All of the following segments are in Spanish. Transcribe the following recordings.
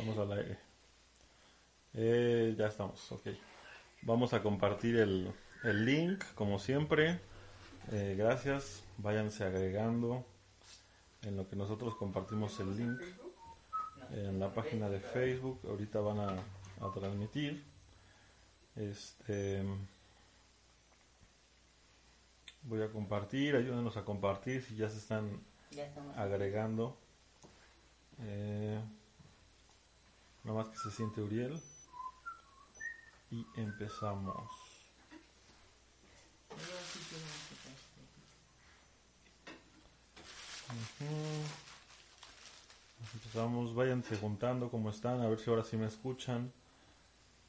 vamos al aire. Eh, ya estamos, ok. Vamos a compartir el, el link, como siempre. Eh, gracias. Váyanse agregando en lo que nosotros compartimos el link en la página de Facebook. Ahorita van a, a transmitir. Este. Voy a compartir, ayúdenos a compartir si ya se están Ya agregando. Eh, nada más que se siente Uriel. Y empezamos. Ujú. Empezamos, váyanse juntando como están, a ver si ahora sí me escuchan.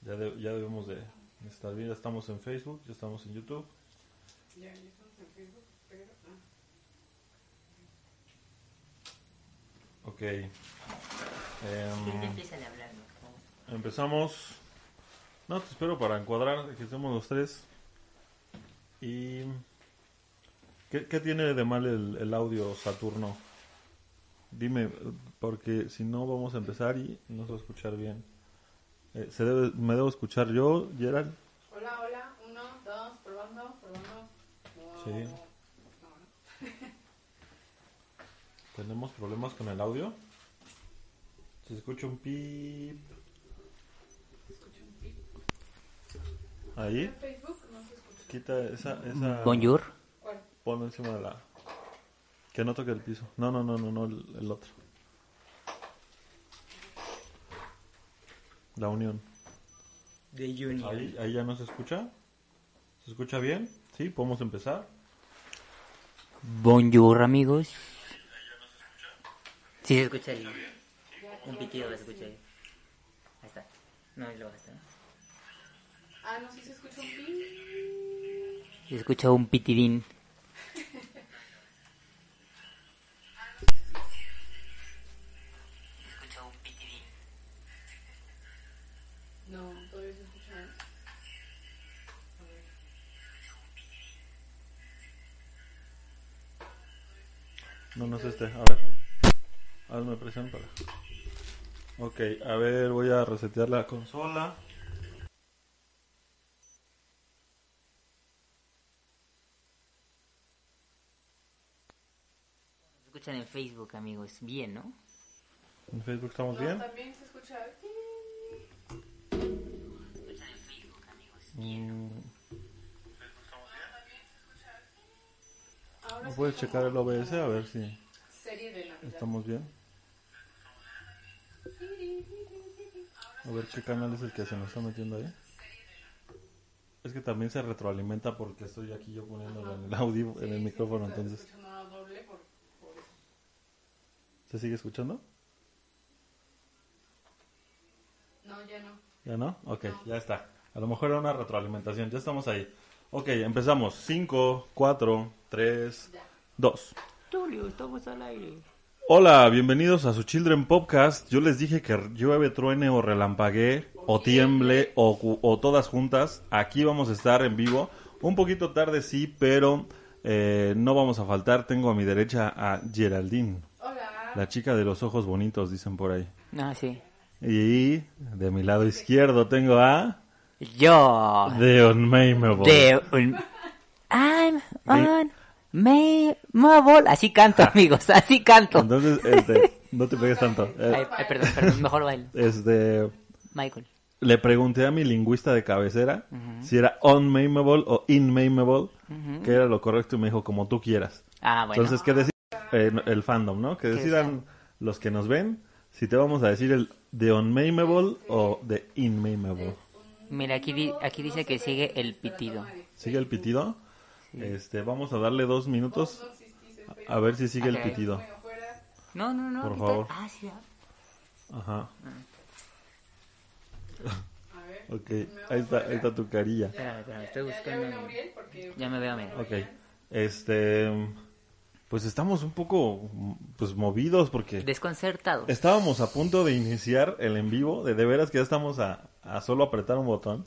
Ya, de- ya debemos de de estar bien, ya estamos en Facebook, ya estamos en YouTube. ya, ya estamos en Facebook, pero... ah. Ok. Em. Empezamos. No, te espero para encuadrar que estemos los tres. Y. ¿Qué, qué tiene de mal el, el audio Saturno? Dime, porque si no vamos a empezar y no se va a escuchar bien. Eh, ¿se debe, ¿Me debo escuchar yo, Gerald? Hola, hola, uno, dos, probando, probando. No, Sí. no, no. ¿Tenemos problemas con el audio? Se escucha un pip. Escucho un pip. Ahí. En Facebook no se escucha. Quita esa. esa Bonjour. ¿Cuál? Ponlo encima de la. Que no toque el piso. No, no, no, no, no, el, el otro. La unión. De Junior. Ahí, ahí ya no se escucha. ¿Se escucha bien? ¿Sí? ¿Podemos empezar? Bonjour, amigos. Sí, se escucha ahí. Un pitido se escucha ahí. Ahí está. No, ahí lo basta. ¿no? Ah, no, sí se escucha un pip. Se escucha un pitidín. Se escucha un pitidín. No, todavía se escucha. A ver. No, no es este. A ver. Hazme presión para. Ok, a ver, voy a resetear la consola. Se escuchan en Facebook, amigos. Bien, ¿no? ¿En Facebook estamos No, bien? también se escucha. Se escuchan en Facebook, amigos. Mm, Ahora ¿No sí puedes como checar el OBS a ver si Serie de Navidad. estamos bien? A ver qué canal es el que se nos está metiendo ahí. Es que también se retroalimenta porque estoy aquí yo poniéndolo en el audio, en el Sí, micrófono, sí, entonces. escucha no doble por, por eso. ¿Se sigue escuchando? No, ya no. ¿Ya no? Ok, ya está. A lo mejor era una retroalimentación, ya estamos ahí. Ok, empezamos. 5, 4, 3, Ya. 2. Tulio, estamos al aire. Hola, bienvenidos a su Children Podcast. Yo les dije que llueve, truene o relampaguee o tiemble o, o todas juntas. Aquí vamos a estar en vivo. Un poquito tarde sí, pero eh, no vamos a faltar. Tengo a mi derecha a Geraldine, Hola. la chica de los ojos bonitos, dicen por ahí. Ah, sí. Y de mi lado izquierdo tengo a Yo. The Unmameable. De un... I'm on mobile. Así canto, amigos. Así canto. Entonces, este, no te pegues tanto. Eh, Ay, ay, perdón, perdón. Mejor bailo. este, Michael. le pregunté a mi lingüista de cabecera si era unmameable o inmameable, que era lo correcto y me dijo como tú quieras. Ah, bueno. Entonces, ¿qué decir eh, el fandom, no? Que decidan los que nos ven si te vamos a decir el de unmameable o de inmameable. Mira, aquí, di- aquí dice que sigue el pitido. ¿Sigue el pitido? Este, vamos a darle dos minutos a ver si sigue el pitido. No, no, no. Por favor. Ah, sí. ah. Ajá. A ver. Ok, ahí está, ahí está tu carilla. Espérame, espérame, estoy Ya- ya buscando. porque- Ya me veo, mira. Ok. Este, pues estamos un poco, pues movidos porque Desconcertado. estábamos a punto de iniciar el en vivo, de de veras que ya estamos a, a solo apretar un botón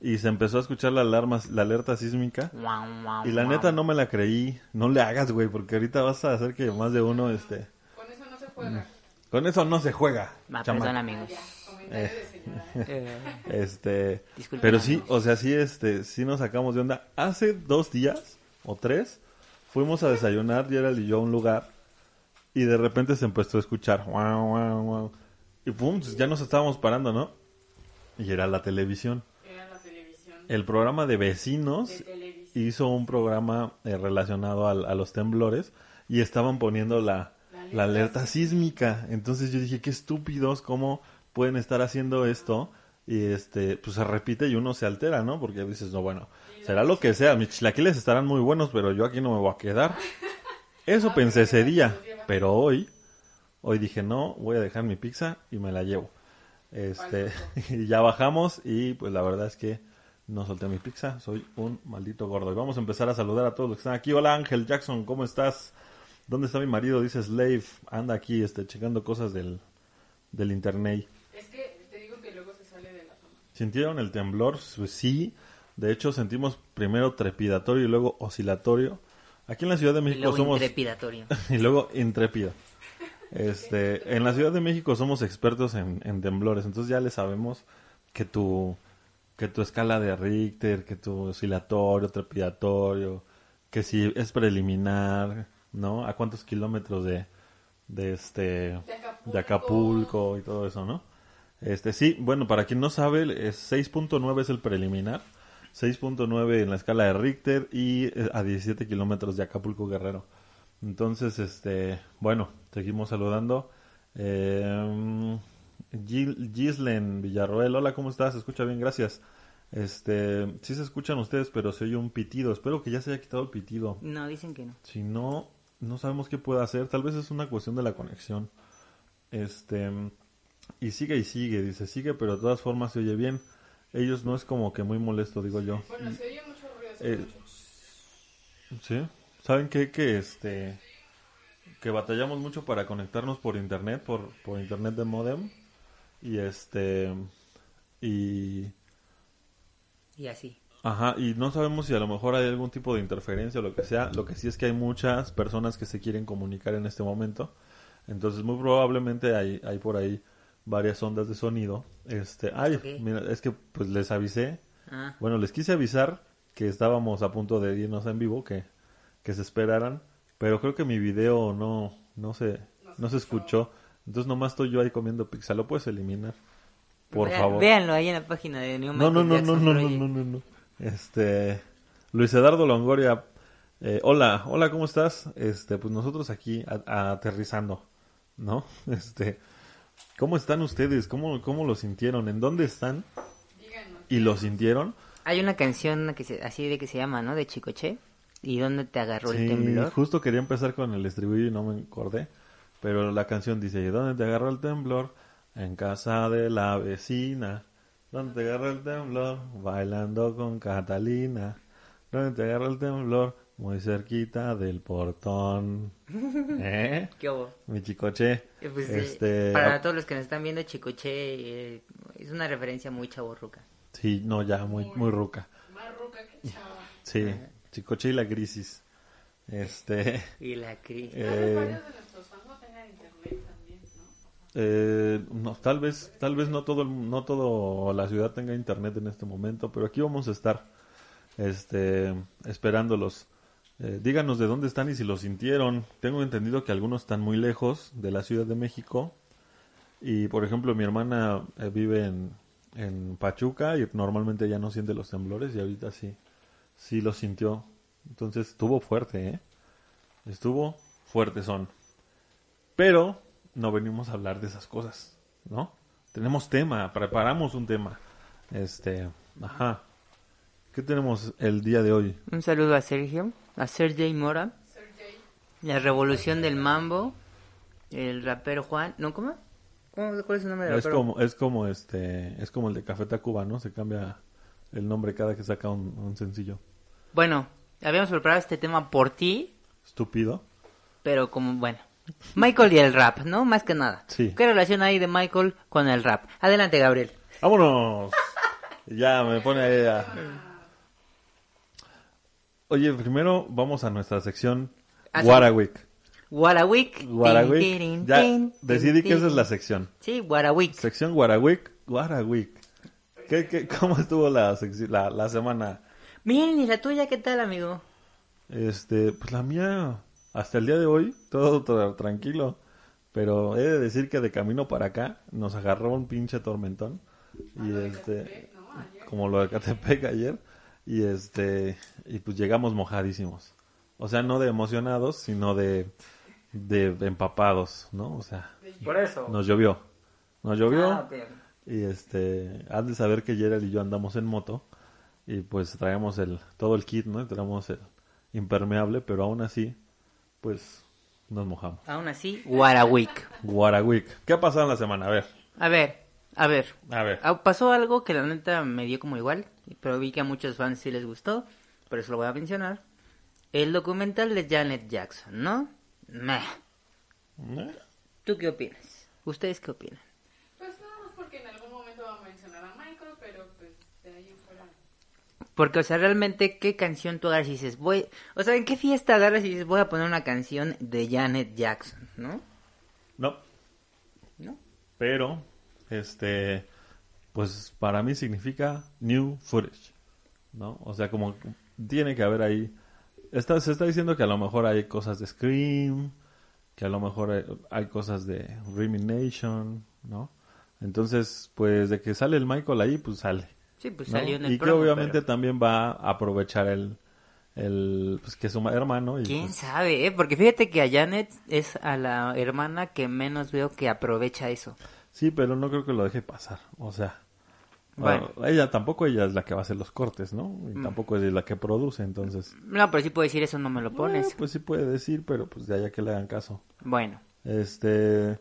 y se empezó a escuchar la alarma, la alerta sísmica. Y la neta no me la creí. No le hagas, güey, porque ahorita vas a hacer que más de uno, este... Con eso no se juega. Con eso no se juega. Ah, perdón, amigos. Ya, comentario de señora. ¿eh? Eh, Este, pero sí, amigos. o sea, sí, este, sí nos sacamos de onda. Hace dos días o tres fuimos a desayunar Gerald y yo a un lugar y de repente se empezó a escuchar guau, guau, guau. y pum, ya nos estábamos parando, ¿no? Y era la televisión. La. El programa de vecinos De hizo un programa eh, relacionado al- a, los temblores y estaban poniendo la, La la alerta alerta sísmica. Entonces yo dije, qué estúpidos, cómo pueden estar haciendo esto. Y este, pues se repite y uno se altera, ¿no? Porque dices, no, bueno, será lo que sea. Mis chilaquiles estarán muy buenos, pero yo aquí no me voy a quedar. Eso pensé ese día. Pero hoy, hoy dije, no, voy a dejar mi pizza y me la llevo. Este, y ya bajamos y pues la verdad es que no solté mi pizza, soy un maldito gordo. Y vamos a empezar a saludar a todos los que están aquí. Hola Ángel Jackson, ¿cómo estás? ¿Dónde está mi marido? Dice Slave, anda aquí este, checando cosas del, del internet. Es que te digo que luego se sale de la. ¿Sintieron el temblor? Pues sí, de hecho sentimos primero trepidatorio y luego oscilatorio. Aquí en la Ciudad de y México luego somos... intrepidatorio. y luego intrépido. Este, en la Ciudad de México somos expertos en, en temblores, entonces ya le sabemos que tu que tu escala de Richter, que tu oscilatorio, trepidatorio, que si es preliminar, ¿no? A cuántos kilómetros de de este De Acapulco. de Acapulco y todo eso, ¿no? Este sí, bueno, para quien no sabe, es 6.9 es el preliminar, 6.9 en la escala de Richter y eh, a 17 kilómetros de Acapulco Guerrero. Entonces, este, bueno, seguimos saludando. Eh, Gil- Gislen Villarroel, hola, ¿cómo estás? Se escucha bien, gracias. Este, sí se escuchan ustedes, pero se oye un pitido. Espero que ya se haya quitado el pitido. No, dicen que no. Si no, no sabemos qué puede hacer. Tal vez es una cuestión de la conexión. Este, y sigue y sigue, dice, sigue, pero de todas formas se oye bien. Ellos no es como que muy molesto, digo yo. Bueno, se oye mucho ruido. Eh. ¿Sí? ¿Saben qué? Que este que batallamos mucho para conectarnos por internet, por, por internet de modem. Y este y Y así. ajá, y no sabemos si a lo mejor hay algún tipo de interferencia o lo que sea. Lo que sí es que hay muchas personas que se quieren comunicar en este momento. Entonces, muy probablemente hay, hay por ahí varias ondas de sonido. Este, ay, mira, es que pues les avisé Ah, bueno, les quise avisar que estábamos a punto de irnos en vivo, que, que se esperaran, pero creo que mi video no, no se, no se escuchó. Entonces nomás estoy yo ahí comiendo pizza. ¿Lo puedes eliminar? Por favor. Véanlo ahí en la página de New No, no, no, no, Jackson no, no, no, no, no. Este, Luis Eduardo Longoria, eh, hola, hola, ¿cómo estás? Este, pues nosotros aquí a- a- aterrizando, ¿no? Este, ¿cómo están ustedes? ¿Cómo, cómo lo sintieron? ¿En dónde están? Díganos. ¿Y lo sintieron? Hay una canción que se- así de que se llama, ¿no? De Chicoche. ¿Y dónde te agarró el Sí, temblor? justo quería empezar con el estribillo y no me acordé. Pero la canción dice, ¿y dónde te agarró el temblor? En casa de la vecina. ¿Dónde te agarró el temblor? Bailando con Catalina. ¿Dónde te agarró el temblor? Muy cerquita del portón. ¿Eh? ¿Qué hubo? Mi chicoche. Eh, pues, este... Para todos los que nos están viendo, Chicoche eh, es una referencia muy chaborruca. Sí, no, ya, muy, muy ruca. Más ruca que chava. Sí, chicoche y la crisis. Este... Y la crisis. Eh, Tal vez varios de nuestros fans no tengan internet también, ¿no? Eh, no, tal vez, tal vez no todo, no todo la ciudad tenga internet en este momento, pero aquí vamos a estar, este, esperándolos. Eh, díganos de dónde están y si los sintieron. Tengo entendido que algunos están muy lejos de la Ciudad de México y, por ejemplo, mi hermana eh, vive en, en Pachuca y normalmente ya no siente los temblores y ahorita sí, sí los sintió. Entonces estuvo fuerte, ¿eh? Estuvo fuerte son. Pero no venimos a hablar de esas cosas, ¿no? Tenemos tema, preparamos un tema. Este, ajá. ¿Qué tenemos el día de hoy? Un saludo a Sergio, a Sergey Mora, Sergey. la revolución del mambo, el rapero Juan, ¿no cómo? ¿Cómo- ¿Cuál es su nombre de Es rapero? como, es como este, es como el de Café Tacuba, ¿no? Se cambia el nombre cada que saca un, un sencillo. Bueno, habíamos preparado este tema por ti, Estúpido. pero como, bueno. Michael y el rap, ¿no? Más que nada. Sí. ¿Qué relación hay de Michael con el rap? Adelante, Gabriel. ¡Vámonos! ya me pone ahí a... Oye, primero vamos a nuestra sección Ah. Warawik. Warawik. Warawik. Ya decidí que esa es la sección. Sí, Warawik. Sección Warawik. Warawik. ¿Qué, qué, ¿Cómo estuvo la, la, la semana? Bien, ¿y la tuya qué tal, amigo? Este, pues la mía, hasta el día de hoy, todo, todo tranquilo. Pero he de decir que de camino para acá nos agarró un pinche tormentón. Y este, como lo de Catepec ayer. Y este, y pues llegamos mojadísimos. O sea, no de emocionados, sino de, de empapados, ¿no? O sea, Por eso. nos llovió. Nos llovió. Ah. Y este, has de saber que Gerald y yo andamos en moto y pues traemos el todo el kit, ¿no? Traemos el impermeable, pero aún así, pues nos mojamos. Aún así, Warawik. Warawik. ¿Qué ha pasado en la semana? A ver, A ver, a ver. a ver. Ah, Pasó algo que la neta me dio como igual, pero vi que a muchos fans sí les gustó, por eso lo voy a mencionar. El documental de Janet Jackson, ¿no? Meh. ¿Eh? ¿Tú qué opinas? ¿Ustedes qué opinan? Pues nada más porque en algún momento va a mencionar a Michael, pero pues de ahí fuera. Porque, o sea, realmente, ¿qué canción tú agarras y dices, voy... O sea, ¿en qué fiesta agarras y dices, voy a poner una canción de Janet Jackson, ¿no? No, ¿No? pero este pues para mí significa new footage, ¿no? O sea, como tiene que haber ahí está, se está diciendo que a lo mejor hay cosas de Scream, que a lo mejor hay, hay cosas de Rhythm Nation, ¿no? Entonces, pues de que sale el Michael ahí, pues sale. Sí, pues ¿no? salió en el y que promo, obviamente pero- también va a aprovechar el, el pues que es su hermano y ¿Quién pues, sabe, eh? Porque fíjate que a Janet es a la hermana que menos veo que aprovecha eso. Sí, pero no creo que lo deje pasar. O sea, Bueno. ah, ella tampoco ella es la que va a hacer los cortes, ¿no? Y Mm. tampoco es la que produce, entonces. No, pero sí puedo decir eso, no me lo pones. Ah, pues sí puede decir, pero pues de allá que le hagan caso. Bueno, Este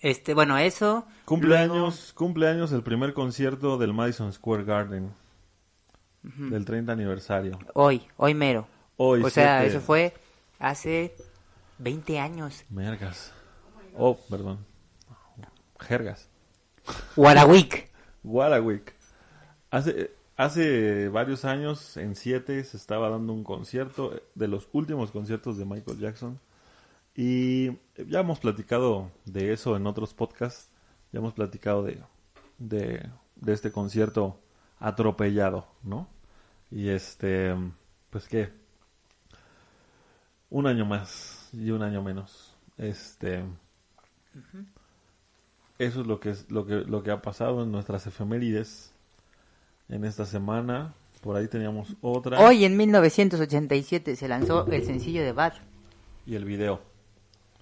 este, bueno, eso. cumpleaños, cumpleaños el primer concierto del Madison Square Garden del 30 aniversario. Luego, hoy, hoy mero. Hoy o sea, siete- eso fue hace 20 años. Mergas. Oh, perdón. Jergas. Warawik. Warawik. Hace, hace varios años, en 7, se estaba dando un concierto, eh, de los últimos conciertos de Michael Jackson. Y ya hemos platicado de eso en otros podcasts. Ya hemos platicado de, de, de este concierto atropellado, ¿no? Y este, pues qué, un año más y un año menos. Este, eso es lo que es lo que lo que ha pasado en nuestras efemérides en esta semana. Por ahí teníamos otra Hoy en 1987 se lanzó el sencillo de Bad. y el video.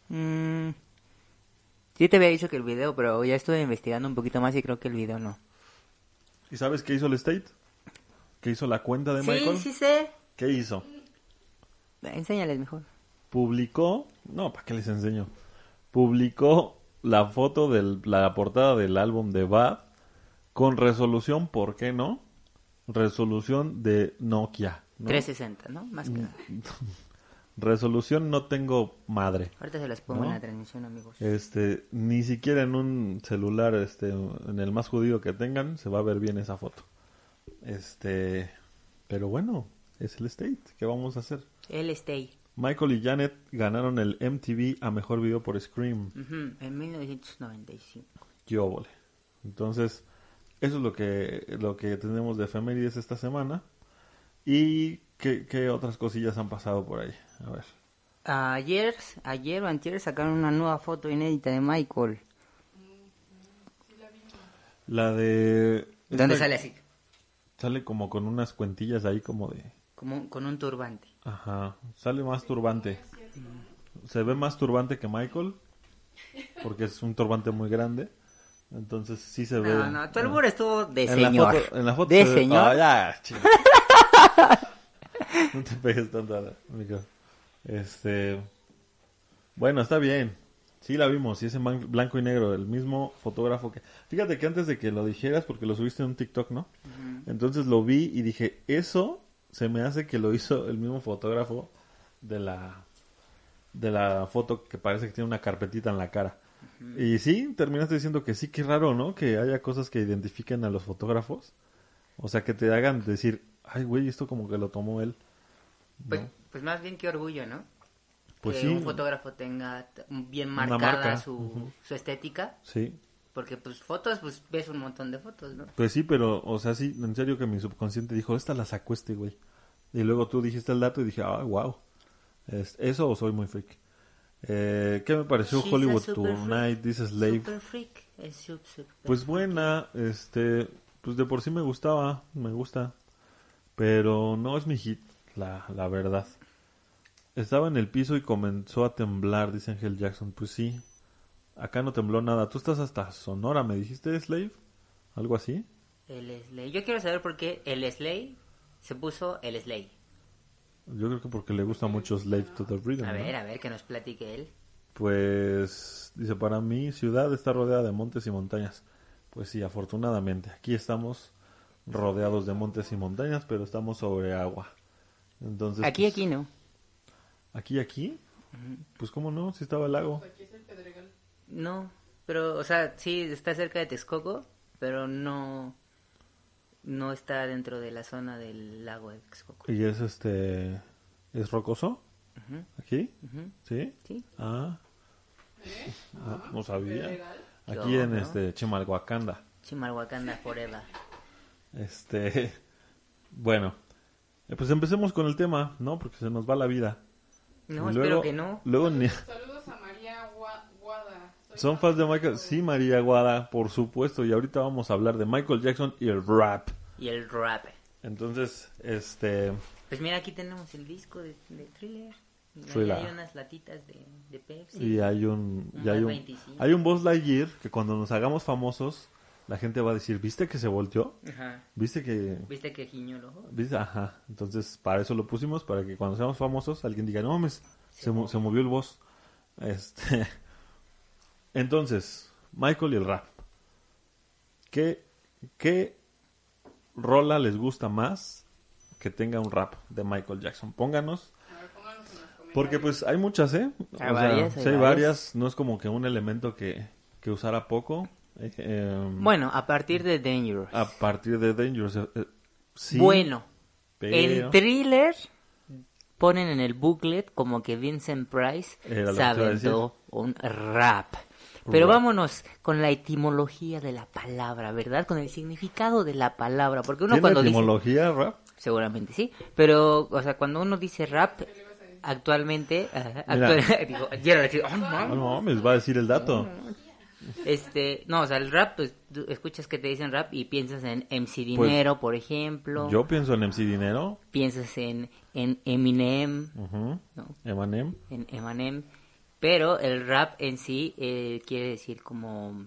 Mm, sí te había dicho que el video, pero ya estuve investigando un poquito más y creo que el video no. ¿Y sabes qué hizo el State? ¿Qué hizo la cuenta de Michael? Sí, sí sé. ¿Qué hizo? Enséñales mejor. Publicó, no, ¿para qué les enseño? Publicó la foto de la portada del álbum de Bad con resolución, ¿por qué no? Resolución de Nokia. ¿no? 360, ¿no? Más Mm. que nada. Resolución no tengo madre. Ahorita se las pongo ¿No? en la transmisión, amigos. Este, ni siquiera en un celular, este, en el más judío que tengan, se va a ver bien esa foto. Este, pero bueno, es el state. ¿Qué vamos a hacer? El Stay. Michael y Janet ganaron el MTV a mejor video por Scream. En 1995. ¡Qué óvole! Entonces, eso es lo que, lo que tenemos de efemérides esta semana. ¿Y qué, qué otras cosillas han pasado por ahí? A ver. Ayer, ayer o antier sacaron una nueva foto inédita de Michael. La de... ¿Dónde esta- sale así? Sale como con unas cuentillas ahí como de... Como con un turbante. Ajá, sale más turbante. Se ve más turbante que Michael, porque es un turbante muy grande. Entonces sí se ve. No, no, tu albur estuvo de en la señor. foto, en la foto de se ve- señor. Ah, ya. no te pegues tanto a la micro. Este. Bueno, está bien. Sí la vimos, sí es en blanco y negro, el mismo fotógrafo que... Fíjate que antes de que lo dijeras, porque lo subiste en un TikTok, ¿no? Entonces lo vi y dije, eso se me hace que lo hizo el mismo fotógrafo de la de la foto que parece que tiene una carpetita en la cara. Y sí, terminaste diciendo que sí, qué raro, ¿no? Que haya cosas que identifiquen a los fotógrafos. O sea, que te hagan decir, ay, güey, esto como que lo tomó él. Pues, ¿no? pues más bien que orgullo, ¿no? Pues que sí. un fotógrafo tenga bien marcada marca, su, estética. Sí. Porque pues fotos, pues ves un montón de fotos, ¿no? Pues sí, pero, o sea, sí, en serio que mi subconsciente dijo, esta la sacó este güey. Y luego tú dijiste el dato y dije, ah, wow. Es, ¿Eso o soy muy freak? Eh, ¿Qué me pareció She's Hollywood super Tonight, This Slave? Super freak. es sup- super Pues buena, este, pues de por sí me gustaba, me gusta. Pero no es mi hit, la, la verdad. Estaba en el piso y comenzó a temblar, dice Angel Jackson. Pues sí, acá no tembló nada. Tú estás hasta Sonora, ¿me dijiste, Slave? ¿Algo así? El Slay. Yo quiero saber por qué el Slay se puso el Slay. Yo creo que porque le gusta mucho Slave to the Rhythm. A ¿no? ver, a ver, que nos platique él. Pues dice, para mí ciudad está rodeada de montes y montañas. Pues sí, afortunadamente. Aquí estamos rodeados de montes y montañas, pero estamos sobre agua. Entonces, Aquí, pues, aquí no. Aquí, aquí. Pues cómo no, si estaba el lago. Aquí es el Pedregal. No, pero, o sea, sí está cerca de Texcoco, pero no, no está dentro de la zona del lago de Texcoco. Y es este, es rocoso. Aquí, sí. Sí. Ah, ¿Eh? ah, no sabía. Pedregal. Aquí Yo, en ¿no? este Chimalhuacanda. Chimalhuacanda forever. Este, bueno, eh, pues empecemos con el tema, ¿no? Porque se nos va la vida. No, Y espero luego- que no. Luego ni- Saludos a María Gua- Guada. Soy son fans de Michael. Sí, María Guada, por supuesto. Y ahorita vamos a hablar de Michael Jackson y el rap. Y el rap. Entonces, este, Pues mira, aquí tenemos el disco de, de Thriller. Y hay unas latitas de, de Pepsi. y hay un, Un y hay un, 25. hay un Buzz Lightyear que cuando nos hagamos famosos, la gente va a decir, ¿viste que se volteó? Ajá. ¿Viste que, ¿Viste que giñó el ojo? ¿Viste? Ajá. Entonces, para eso lo pusimos, para que cuando seamos famosos, alguien diga, no mames, se, mo- se movió el voz. Este. Entonces, Michael y el rap. ¿Qué, ¿Qué rola les gusta más que tenga un rap de Michael Jackson? Pónganos. Porque pues hay muchas, ¿eh? O Hay sea, varias, hay sí hay varias. varias. No es como que un elemento que, que usara poco. Eh, em, Bueno, a partir de Dangerous. A partir de Dangerous. eh, eh, sí, bueno, pero... en Thriller ponen en el booklet como que Vincent Price se aventó un rap. Pero Rap. vámonos con la etimología de la palabra, ¿verdad? Con el significado de la palabra. Porque uno ¿Tiene cuando dice... etimología rap? Seguramente sí. Pero, o sea, cuando uno dice rap, actualmente... Mira. actual- digo, oh, no. No mames, va a decir el dato. Este, no, o sea, el rap, pues tú escuchas que te dicen rap y piensas en MC Dinero, por ejemplo. Pues, Yo pienso en MC Dinero, Piensas en, en Eminem, ujú, ¿no? Eminem. En Eminem. Pero el rap en sí eh, quiere decir como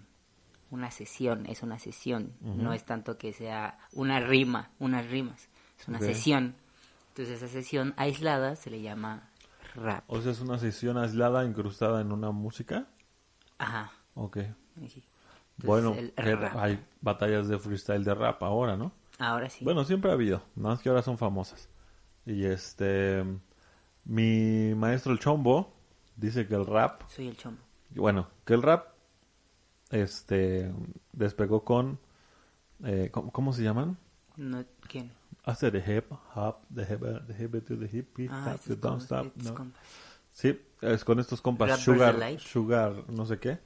una sesión, es una sesión. No es tanto que sea una rima, unas rimas. Es una sesión. Entonces esa sesión aislada se le llama rap. O sea, es una sesión aislada incrustada en una música. Ajá. Ok. sí. Entonces, Bueno, rap. hay batallas de freestyle de rap ahora, ¿no? Ahora sí. Bueno, siempre ha habido, nada más que ahora son famosas. Y este, mi maestro el Chombo dice que el rap, Soy el chombo. bueno, que el rap, este, despegó con, eh, ¿cómo, cómo se llaman? No, ¿Quién? Hace de hip hop, de hip, de hip to the hip, hip Ah, hop, the don't stop, no. Sí, es con estos compas, Rappers Sugar. Sugar, no sé qué.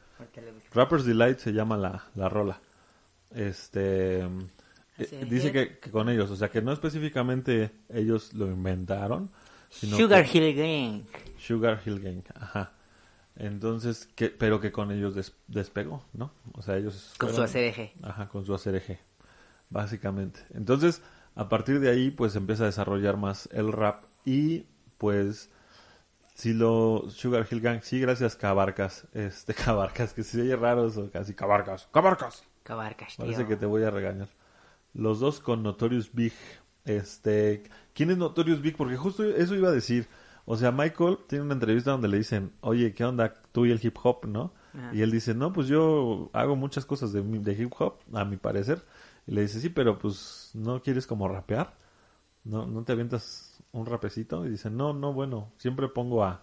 Rappers Delight se llama la, la rola. Este Así eh, dice que, que con ellos, o sea que no específicamente ellos lo inventaron, sino Sugar que- Hill Gang. Sugar Hill Gang, ajá. Entonces, que, pero que con ellos des- despegó, ¿no? O sea, ellos Con su ACDG. Ajá, con su ACRG, básicamente. Entonces, a partir de ahí, pues empieza a desarrollar más el rap y, pues, si lo Sugar Hill Gang, sí, gracias Cabarcas, este Cabarcas, que se oye raro eso, casi Cabarcas, Cabarcas. Cabarcas, tío. Parece que te voy a regañar. Los dos con Notorious Big, Este, ¿quién es Notorious Big? Porque justo eso iba a decir. O sea, Michael tiene una entrevista donde le dicen, oye, ¿qué onda tú y el hip hop, no? Ajá. Y él dice, no, pues yo hago muchas cosas de, mi- de hip hop, a mi parecer. Y le dice, sí, pero pues no quieres como rapear. No, no te avientas un rapecito. Y dice, no, no, bueno, siempre pongo a,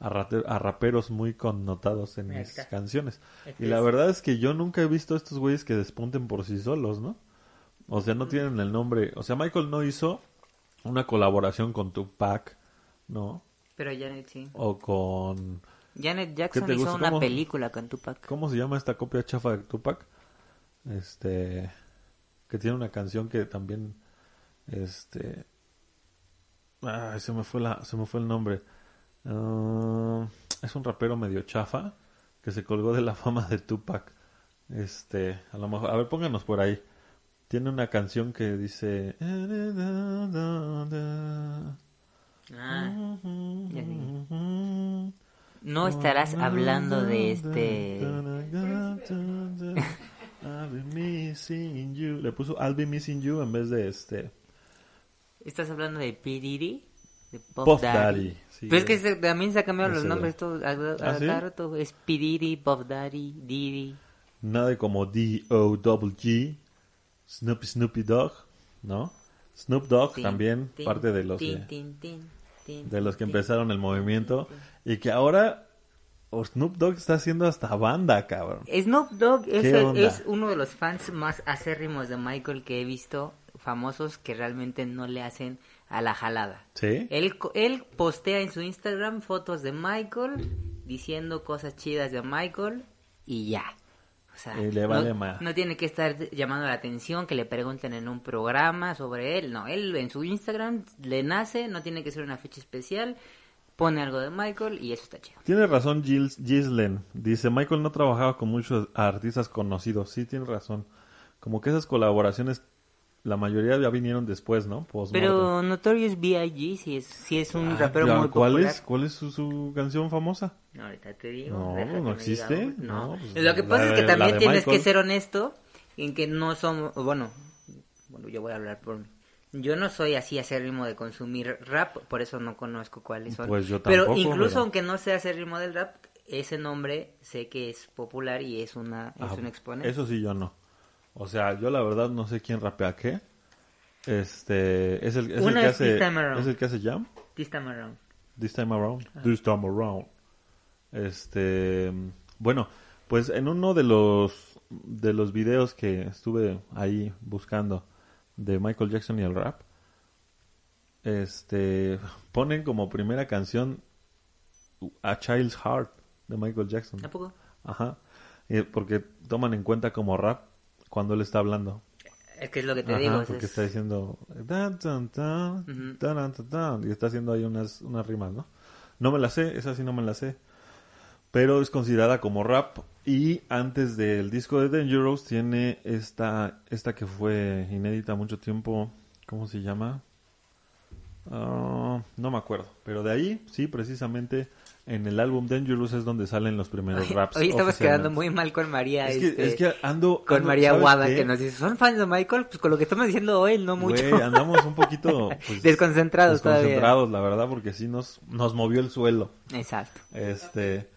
a, rate- a raperos muy connotados en mis canciones. Este Y la es- verdad es que yo nunca he visto a estos güeyes que despunten por sí solos, ¿no? O sea, no tienen el nombre. O sea, Michael no hizo una colaboración con Tupac, ¿no? Pero Janet sí. O con... Janet Jackson hizo una ¿Cómo? película con Tupac. ¿Cómo se llama esta copia chafa de Tupac? Este... Que tiene una canción que también... Este... Ay, se me fue, la, se me fue el nombre. Ah, es un rapero medio chafa que se colgó de la fama de Tupac. Este, a lo mejor, a ver, pónganos por ahí. Tiene una canción que dice. Ah, ya. No estarás hablando de este... I'll be missing you. Le puso I'll be missing you en vez de este. ¿Estás hablando de P. Diddy? De Puff, Puff Daddy. Daddy, sí. Pero es que se- también se han cambiado los nombres todos. A, a- ¿Ah, sí? rato es P. Diddy, Puff Daddy, Diddy. Nada como D-O-G, Snoopy Snoopy Dogg, ¿no? Snoop Dogg Tin, también, tin, parte de los tin, que, de los que empezaron el movimiento. Y que ahora oh, Snoop Dogg está haciendo hasta banda, cabrón. Snoop Dogg es, ¿Qué el- es uno de los fans más acérrimos de Michael que he visto, famosos que realmente no le hacen a la jalada. ¿Sí? Él, postea en su Instagram fotos de Michael diciendo cosas chidas de Michael y ya. O sea, Y le vale no, más. no tiene que estar llamando la atención, que le pregunten en un programa sobre él. No, él en su Instagram le nace, no tiene que ser una fecha especial, pone algo de Michael y eso está chido. Tiene razón Gilles, Gislen. Dice, Michael no trabajaba con muchos artistas conocidos. Sí, tiene razón. Como que esas colaboraciones, la mayoría ya vinieron después, ¿no? Pero Notorious B.I.G. sí es, sí es un Ah, rapero ya, muy ¿Cuál popular. es, cuál es su, su canción famosa? No, ahorita te digo. No, no existe. diga, No. No, pues, Lo que pasa es que también tienes que ser honesto en que no somos, bueno, bueno, yo voy a hablar por mí. Yo no soy así acérrimo de consumir rap, por eso no conozco cuáles son. Pues yo pero tampoco, incluso pero- aunque no sea acérrimo del rap, ese nombre sé que es popular y es una es Ah, un exponente. Eso sí, yo no. O sea, yo la verdad no sé quién rapea qué. Este, es el, es el Una que es hace, This Time Around. es el que hace Jam. This time around. This time around. This time around. Este, bueno, pues en uno de los de los videos que estuve ahí buscando de Michael Jackson y el rap, este, ponen como primera canción A Child's Heart de Michael Jackson. ¿A poco? Ajá. Porque toman en cuenta como rap cuando él está hablando. Es que es lo que te Ajá, digo. porque es- está diciendo tan, tan, tan, tan, tan, y está haciendo ahí unas, unas rimas, ¿no? No me la sé, esa sí no me la sé. Pero es considerada como rap. Y antes del disco de Dangerous tiene esta, esta que fue inédita mucho tiempo. ¿Cómo se llama? Ah, no me acuerdo. Pero de ahí, sí, precisamente en el álbum Dangerous es donde salen los primeros raps. Hoy estamos quedando muy mal con María. Es que, este, es que ando. con ando- María ¿sabes Guada qué? que nos dice, ¿son fans de Michael? Pues con lo que estamos diciendo hoy, no mucho. Güey, andamos un poquito pues, Desconcentrados todavía. desconcentrados, la verdad, porque sí nos, nos movió el suelo. Exacto. Este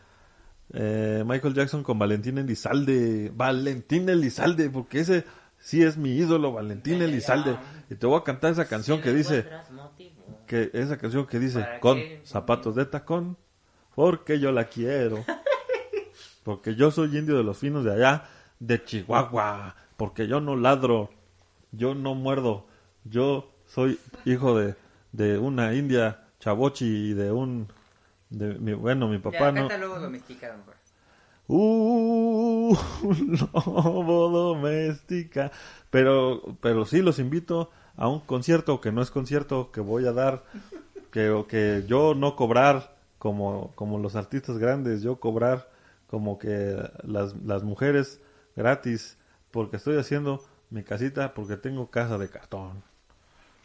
eh, Michael Jackson con Valentín Elizalde, Valentín Elizalde, porque ese sí es mi ídolo, Valentín Elizalde. Y te voy a cantar esa canción que dice, que esa canción que dice, ¿Para con qué? zapatos de tacón, porque yo la quiero. Porque yo soy indio de los finos de allá, de Chihuahua, porque yo no ladro, yo no muerdo, yo soy hijo de, de una india chavochi y de un, de mi, bueno, mi papá no. luego domesticado mejor. Uh, lobo doméstica. Pero, pero sí los invito a un concierto que no es concierto que voy a dar, que, que yo no cobrar como, como los artistas grandes, yo cobrar como que las, las mujeres gratis, porque estoy haciendo mi casita, porque tengo casa de cartón.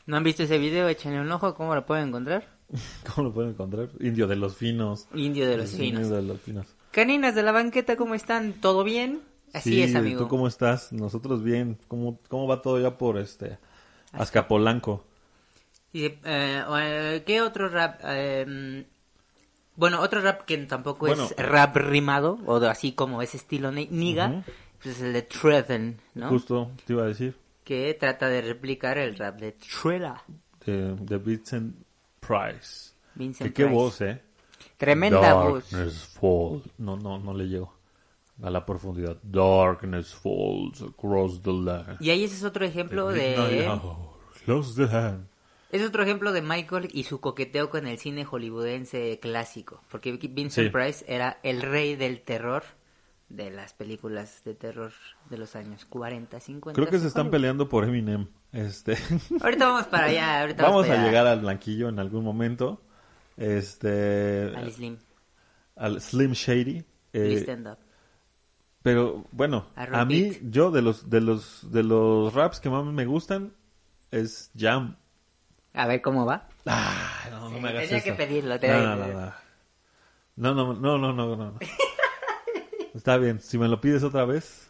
¿No han visto ese video? Échenle un ojo, ¿cómo lo pueden encontrar? ¿Cómo lo pueden encontrar? Indio de los finos. Indio de los Indio finos. de los finos. Caninas de la banqueta, ¿cómo están? ¿Todo bien? Así Sí, es, amigo. ¿Tú cómo estás? Nosotros bien. ¿Cómo, cómo va todo ya por este Azcapolanco? Dice, eh, eh, ¿qué otro rap? Eh, bueno, otro rap que tampoco Bueno. es rap rimado, o así como ese estilo ni- niga, Ujú. pues es el de Treven, ¿no? Justo te iba a decir. Que trata de replicar el rap de Trilla. De, de Vincent Price. Vincent Que qué Price. voz, ¿eh? Tremenda voz. Darkness falls. No, no, no le llego a la profundidad. Darkness falls across the land. Y ahí ese es otro ejemplo de... close the hand. Es otro ejemplo de Michael y su coqueteo con el cine hollywoodense clásico. Porque Vincent Sí. Price era el rey del terror de las películas de terror de los años 40, 50. Creo que se están peleando por Eminem. Este, Ahorita vamos para allá, ahorita vamos para a allá. llegar al blanquillo en algún momento. Este, Al Slim, al Slim Shady. Eh, stand-up. pero bueno, A a, mí, yo de los de los de los raps que más me gustan es Jam. A ver cómo va. Ah, no, no me hagas tenía eso. que pedirlo, No, tenía no, no, no. No, no, no, no, no, no. Está bien, si me lo pides otra vez,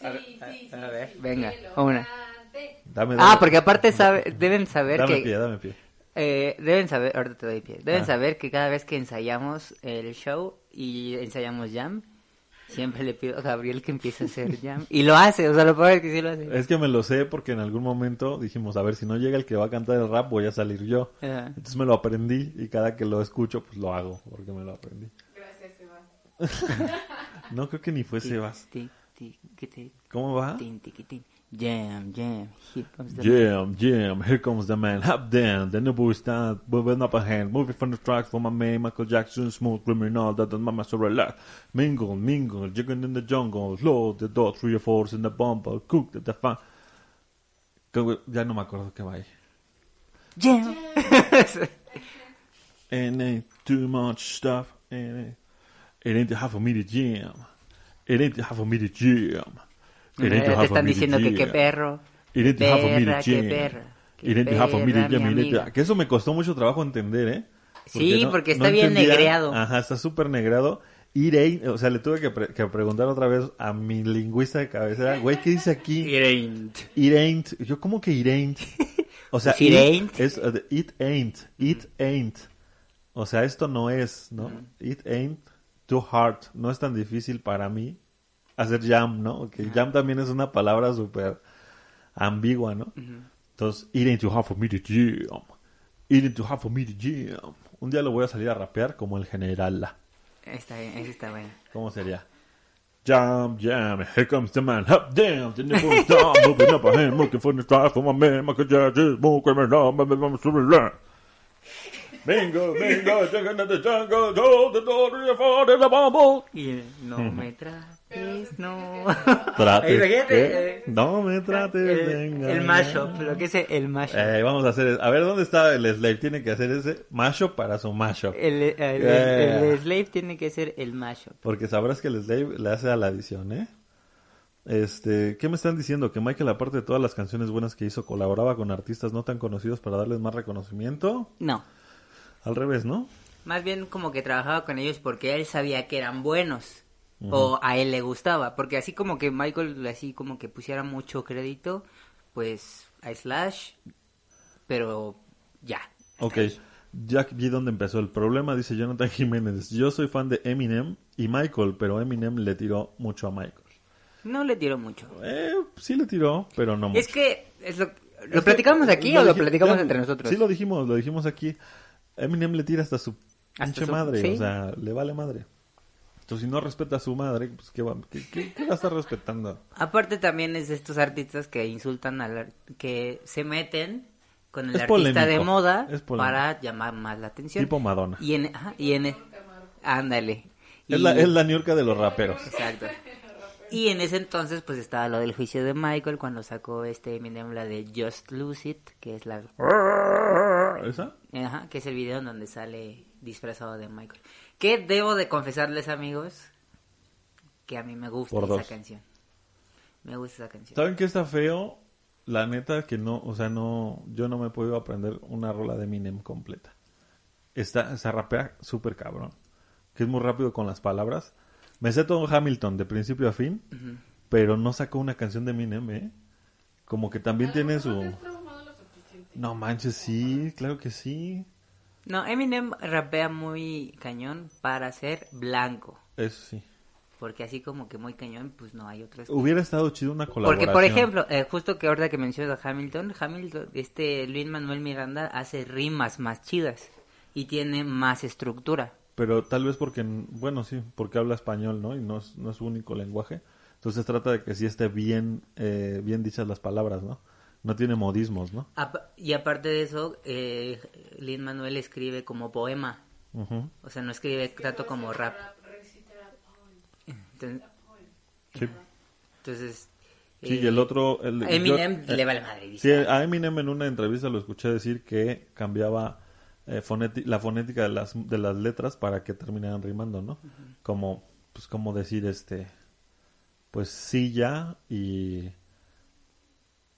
Sí, sí, sí. a ver, sí, venga, una. cante. dame, Ah, dame- porque aparte sabe, deben saber dame que... pie, dame pie. Eh, deben saber, ahorita te doy pie. Deben Ah. saber que cada vez que ensayamos el show y ensayamos jam, siempre le pido a Gabriel que empiece a hacer jam. Y lo hace, o sea, lo peor es que sí lo hace. Es que me lo sé porque en algún momento dijimos, a ver, si no llega el que va a cantar el rap, voy a salir yo. Ajá. Entonces me lo aprendí y cada que lo escucho, pues lo hago porque me lo aprendí. Gracias, Sebas. No creo que ni fue Sebas. ¿Cómo va? Tin, tic, tin. Jam, jam, here comes the Jam, jam, here comes the man, hop down, the new boy stand, moving up a hand, moving from the tracks for my man, Michael Jackson, smooth criminal, that does mama so relax. Mingle, mingle, jigging in the jungle, load the door, three or fours in the bumper, cook the fan. Ya no me acuerdo qué va ahí. Jam. And ain't too much stuff, and it, it ain't half me to jam. It ain't half me to jam. Te for están diciendo que qué perro. Qué perra. Qué perra, amiga. Que eso me costó mucho trabajo entender, ¿eh? Sí, porque está bien entendía- negreado. Ajá, está súper negreado. It ain't, o sea, le tuve que, pre- que preguntar otra vez a mi lingüista de cabecera, güey, ¿qué dice aquí? It ain't. It ain't. Yo, ¿cómo que it ain't? O sea, Pues it ain't. Es, uh, it ain't. It ain't. O sea, esto no es, ¿no? It ain't too hard. No es tan difícil para mí hacer jam, ¿no? Que jam también es una palabra súper ambigua, ¿no? Entonces, it ain't too hard for me to jam. It ain't too hard for me to jam. Un día lo voy a salir a rapear como el general La. Está bien, ese está bueno. ¿Cómo sería? Jam, jam, here comes the man, up, down, the nipple down, moving up a hand, looking for the drive for my man, Michael Jackson, smoke criminal, blah, blah, blah. Bingo, bingo, chicken in the jungle, go, the door, the fall, the bumble. Y no me no. Trates, Imagínate, ¿qué? eh, No me trates de El, el mashup, lo que es el mashup. Eh, vamos a hacer, a ver, ¿dónde está el slave? Tiene que hacer ese mashup para su mashup. El, el, el- Yeah. el slave tiene que ser el mashup. Porque sabrás que el slave le hace a la edición, ¿eh? Este, ¿qué me están diciendo? Que Michael, aparte de todas las canciones buenas que hizo, colaboraba con artistas no tan conocidos para darles más reconocimiento. No, Al revés, ¿no? más bien como que trabajaba con ellos porque él sabía que eran buenos. O a él le gustaba. Porque así como que Michael, así como que pusiera mucho crédito, pues a Slash, pero ya. Ok, ya vi dónde empezó el problema, dice Jonathan Jiménez. Yo soy fan de Eminem y Michael, pero Eminem le tiró mucho a Michael. No le tiró mucho. Eh, sí le tiró, pero no mucho. Es que, es lo, Es ¿lo que, platicamos eh, aquí o lo platicamos ya, entre nosotros? Sí, lo dijimos, lo dijimos aquí. Eminem le tira hasta su pinche su- madre, sí. o sea, le vale madre. Entonces, si no respeta a su madre, pues, ¿qué va, qué, qué- qué va a estar respetando? Aparte también es de estos artistas que insultan al que se meten con el Es artista de polémico, moda es polémico. para llamar más la atención. Tipo Madonna. Y en ajá, y en ándale. Y- Es la, es la niurca de los raperos. Exacto. Y en ese entonces pues estaba lo del juicio de Michael cuando sacó este Eminem la de Just Lose It, que es la ¿Esa? ajá, que es el video en donde sale disfrazado de Michael. Que debo de confesarles, amigos, que a mí me gusta Por esa dos. canción. Me gusta esa canción. ¿Saben qué está feo? La neta que no, o sea, no, yo no me he podido aprender una rola de Eminem completa. Está, se rapea súper cabrón. Que es muy rápido con las palabras. Me sé todo Hamilton de principio a fin, pero no sacó una canción de Eminem, ¿eh? Como que también tiene su... No manches, sí, claro que sí. No, Eminem rapea muy cañón para ser blanco. Eso sí. Porque así como que muy cañón, pues no hay otras. Hubiera estado chido una colaboración. Porque, por ejemplo, eh, justo que ahorita que mencionas a Hamilton, Hamilton, este Luis Manuel Miranda hace rimas más chidas y tiene más estructura. Pero tal vez porque, bueno, sí, porque habla español, ¿no? Y no es, no es su único lenguaje. Entonces trata de que sí esté bien, eh, bien dichas las palabras, ¿no? No tiene modismos, ¿no? Y aparte de eso, eh, Lin Manuel escribe como poema. Ujú. O sea, no escribe tanto como rap. Poem. Entonces, Sí. entonces, Sí, eh, y el otro... el- Eminem yo- le vale madre. Sí, Dice, a Eminem en una entrevista lo escuché decir que cambiaba eh, la fonética de las, de las letras para que terminaran rimando, ¿no? Como, pues, como decir, este, pues, silla y...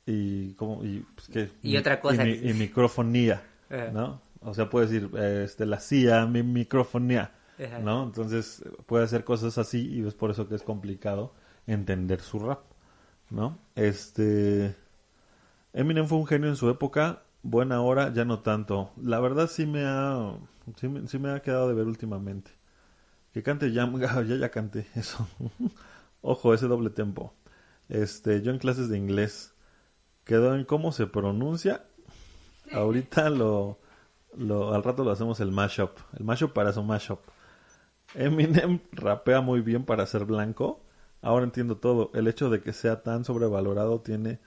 Y, como, y, pues, ¿qué? Y otra cosa Y, que- y microfonía, Ajá. ¿no? O sea, puede decir, eh, este, la silla, mi microfonía, Ajá. ¿no? Entonces, puede hacer cosas así y es por eso que es complicado entender su rap, ¿no? Este... Eminem fue un genio en su época, buena hora, ya no tanto. La verdad sí me ha, sí sí me ha quedado de ver últimamente. Que cante ya, ya, ya canté eso. Ojo, ese doble tempo. Este, yo en clases de inglés quedó en cómo se pronuncia. Ahorita lo, lo, al rato lo hacemos el mashup. El mashup para su mashup. Eminem rapea muy bien para ser blanco. Ahora entiendo todo. El hecho de que sea tan sobrevalorado tiene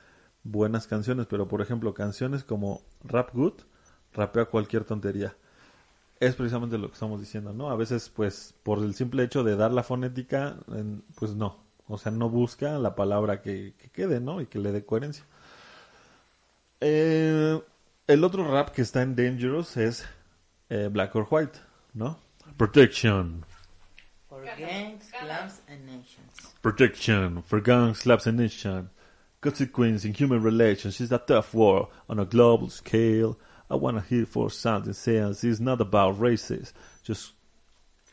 buenas canciones, pero por ejemplo, canciones como Rap Good, rapea cualquier tontería. Es precisamente lo que estamos diciendo, ¿no? A veces, pues, por el simple hecho de dar la fonética, pues no. O sea, no busca la palabra que, que quede, ¿no? Y que le dé coherencia. Eh, el otro rap que está en Dangerous es eh, Black or White, ¿no? Protection. For gangs, clans and nations. Protection for guns, slaps, and nation. Consequence in human relations is a tough war on a global scale. I wanna hear for something sense. It's not about races, just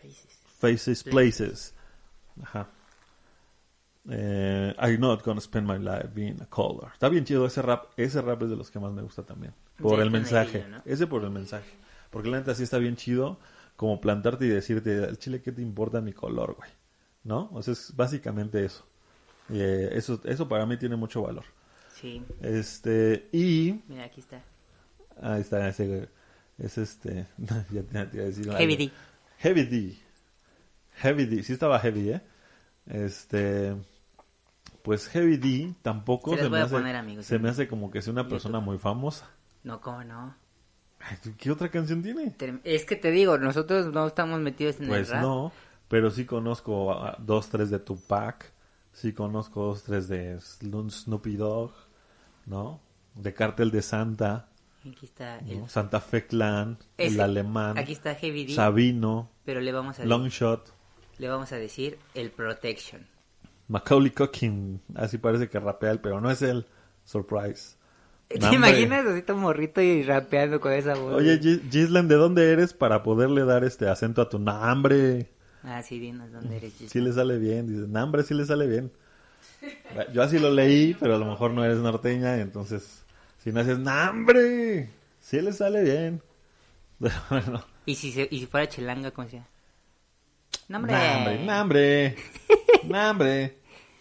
Faces. faces, places. Ajá. Eh, I'm not gonna spend my life being a color. Está bien chido ese rap. Ese rap es de los que más me gusta también. Por Sí, el mensaje. Ese por el mensaje. Porque la neta sí está bien chido como plantarte y decirte, al chile, ¿qué te importa mi color, güey? ¿No? O sea, es básicamente eso. Y, eh, eso, eso para mí tiene mucho valor. Sí, Este, y... mira, aquí está. Ahí está, ese, güey. es este... ya te, te iba a decir. Heavy D. Heavy D. Heavy D. Sí estaba heavy, ¿eh? Este... Pues Heavy D tampoco Se se, me hace, poner, amigos, se me hace como que sea una persona muy famosa. No, ¿cómo no? ¿Qué otra canción tiene? Es que te digo, nosotros no estamos metidos en el Pues rap. no, pero sí conozco a- dos, tres de Tupac, sí conozco dos, tres de Sno- Snoopy Dogg, ¿no? De Cartel de Santa, Aquí está ¿no? el... Santa Fe Clan, el alemán, Aquí está Heavy D, Sabino, pero le vamos a Longshot, le vamos a decir el Protection. Macaulay Culkin, así parece que rapea él, pero no es él, surprise. ¿Te imaginas así todo morrito y rapeando con esa voz? Oye, Gis- Gisland, ¿de dónde eres para poderle dar este acento a tu nombre? Ah, sí, dinos dónde eres. Sí le sale bien, dice, nombre sí le sale bien. Yo así lo leí, pero a lo mejor no eres norteña, entonces, si no haces nombre, sí le sale bien. Bueno, ¿Y si, se- y si fuera chelanga, ¿cómo se llama? ¡Nombre! nombre, nombre,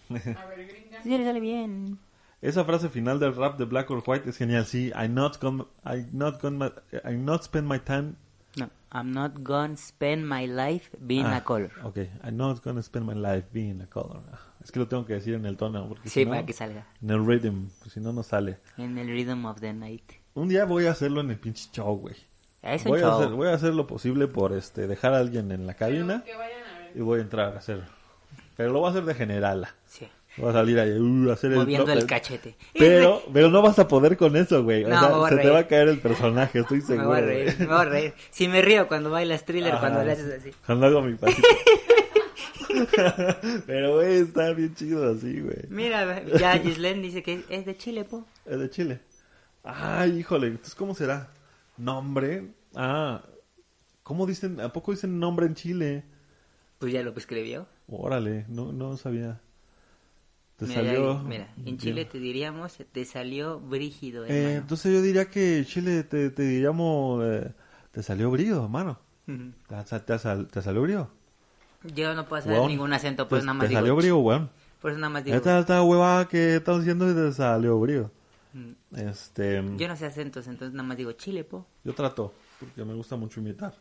nombre. A ver, gringa. Sí le sale bien. Esa frase final del rap de Black or White es genial, sí. I not gonna, I not gonna, I not spend my time. No, I'm not gonna spend my life being Ah, a color. Ok, I'm not gonna spend my life being a color. Ah, Es que lo tengo que decir en el tono, porque Sí, si no, para que salga. en el rhythm, pues si no, no sale. En el rhythm of the night. Un día voy a hacerlo en el pinche show, güey. Es un Voy a, show. hacer, voy a hacer lo posible por este dejar a alguien en la cabina Que vayan a ver. y voy a entrar a hacer. Pero lo voy a hacer de generala. Sí. Voy a salir ahí uh, a hacer Moviendo el, el cachete. Pero, pero no vas a poder con eso, güey. O No, sea, me voy a se te va a caer el personaje, estoy Me seguro. voy a reír, me voy a reír. Si me río cuando bailas thriller, Ajá. cuando le haces así. Cuando hago mi pasito. pero, güey, está bien chido así, güey. Mira, ya Gislen dice que es de Chile, po. Es de Chile. Ay, híjole, entonces, ¿cómo será? Nombre. Ah, ¿cómo dicen? ¿A poco dicen nombre en Chile? Pues ya lo escribió. Órale, no, no sabía. Te Mira, salió... mira, en Chile te diríamos, te salió brígido, Eh, entonces yo diría que Chile te, te diríamos... eh, te salió brío, hermano. ¿Te, te, sal- te salió brío? Yo no puedo hacer Weón. ningún acento, pues nada más te digo. salió brío, weón. Por eso nada más digo. Esta, esta hueva que estamos diciendo te salió. Mm. Este... Yo no sé acentos, entonces nada más digo Chile, po. Yo trato, porque me gusta mucho imitar.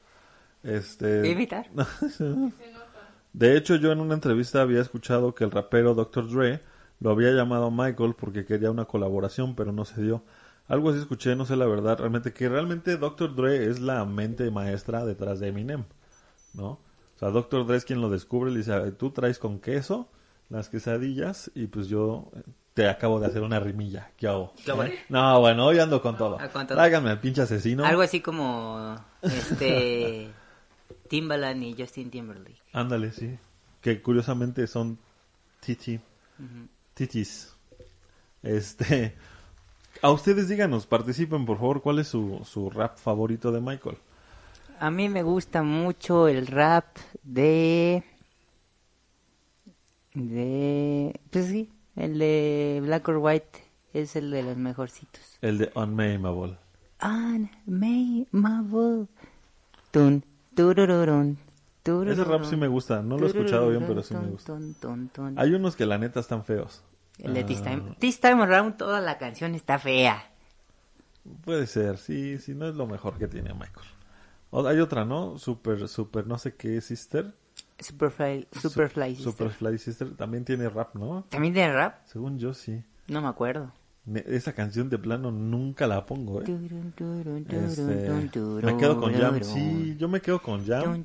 Este... ¿Imitar? De hecho, yo en una entrevista había escuchado que el rapero Dr. Dre lo había llamado Michael porque quería una colaboración, pero no se dio. Algo así escuché, no sé la verdad, realmente que realmente Dr. Dre es la mente maestra detrás de Eminem, ¿no? O sea, Dr. Dre es quien lo descubre y le dice, "A ver, tú traes con queso las quesadillas y pues yo eh, te acabo de hacer una rimilla. ¿Qué hago? ¿Eh? No, bueno, hoy ando con todo. Ah, con todo. Tráiganme al pinche asesino. Algo así como este Timbaland y Justin Timberlake. Ándale, sí. Que curiosamente son titi, Ujú. titis. Este, a ustedes díganos, participen por favor, ¿cuál es su, su rap favorito de Michael? A mí me gusta mucho el rap de de pues sí, el de Black or White es el de los mejorcitos. El de Unmameable. Unmameable. Tun, turururun, Ese rap sí me gusta, no lo he escuchado bien, pero sí me gusta. Hay unos que la neta están feos. El de This Ah, Time. This Time Around, toda la canción está fea. Puede ser, sí, sí, no es lo mejor que tiene Michael. O- hay otra, ¿no? Super, super, no sé qué, Sister. Superfly, Superfly Sister. Superfly Sister también tiene rap, ¿no? ¿También tiene rap? Según yo, sí. No me acuerdo. Esa canción de plano nunca la pongo, ¿eh? Este, me quedo con Jam. Sí, yo me quedo con Jam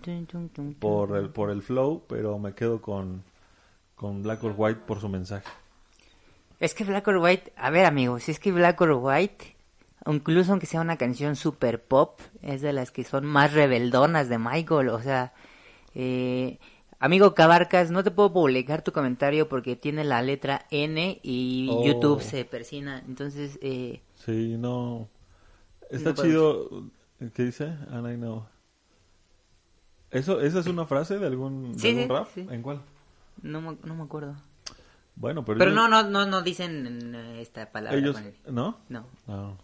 por el, por el flow, pero me quedo con, con Black or White por su mensaje. Es que Black or White, a ver amigos, es que Black or White, incluso aunque sea una canción super pop, es de las que son más rebeldonas de Michael, o sea, eh, amigo Cabarcas, no te puedo publicar tu comentario porque tiene la letra N y Oh. YouTube se persina, entonces, eh, Sí, no. Está No chido. ¿Qué dice? And I know. ¿Eso, ¿Esa es una frase de algún, de Sí, algún sí, rap? sí. ¿En cuál? no, no me acuerdo. Bueno, pero, Pero ellos- no, no, no, no dicen eh, esta palabra. ellos, con él. ¿no? No, No.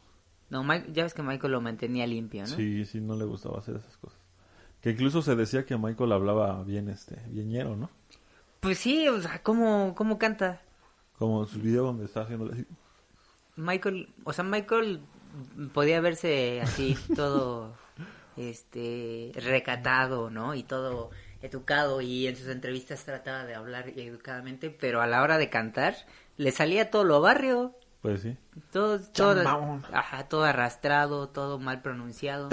no, Mike- ya ves que Michael lo mantenía limpio, ¿no? Sí, sí, no le gustaba hacer esas cosas. Que incluso se decía que Michael hablaba bien, este, bienñero, ¿no? Pues sí, o sea, ¿cómo, cómo canta? Como su video donde está haciendo así. Michael, o sea, Michael podía verse así todo este recatado, ¿no? Y todo educado y en sus entrevistas trataba de hablar educadamente, pero a la hora de cantar le salía todo lo barrio, Pues sí. todo todo, ajá, todo arrastrado, todo mal pronunciado.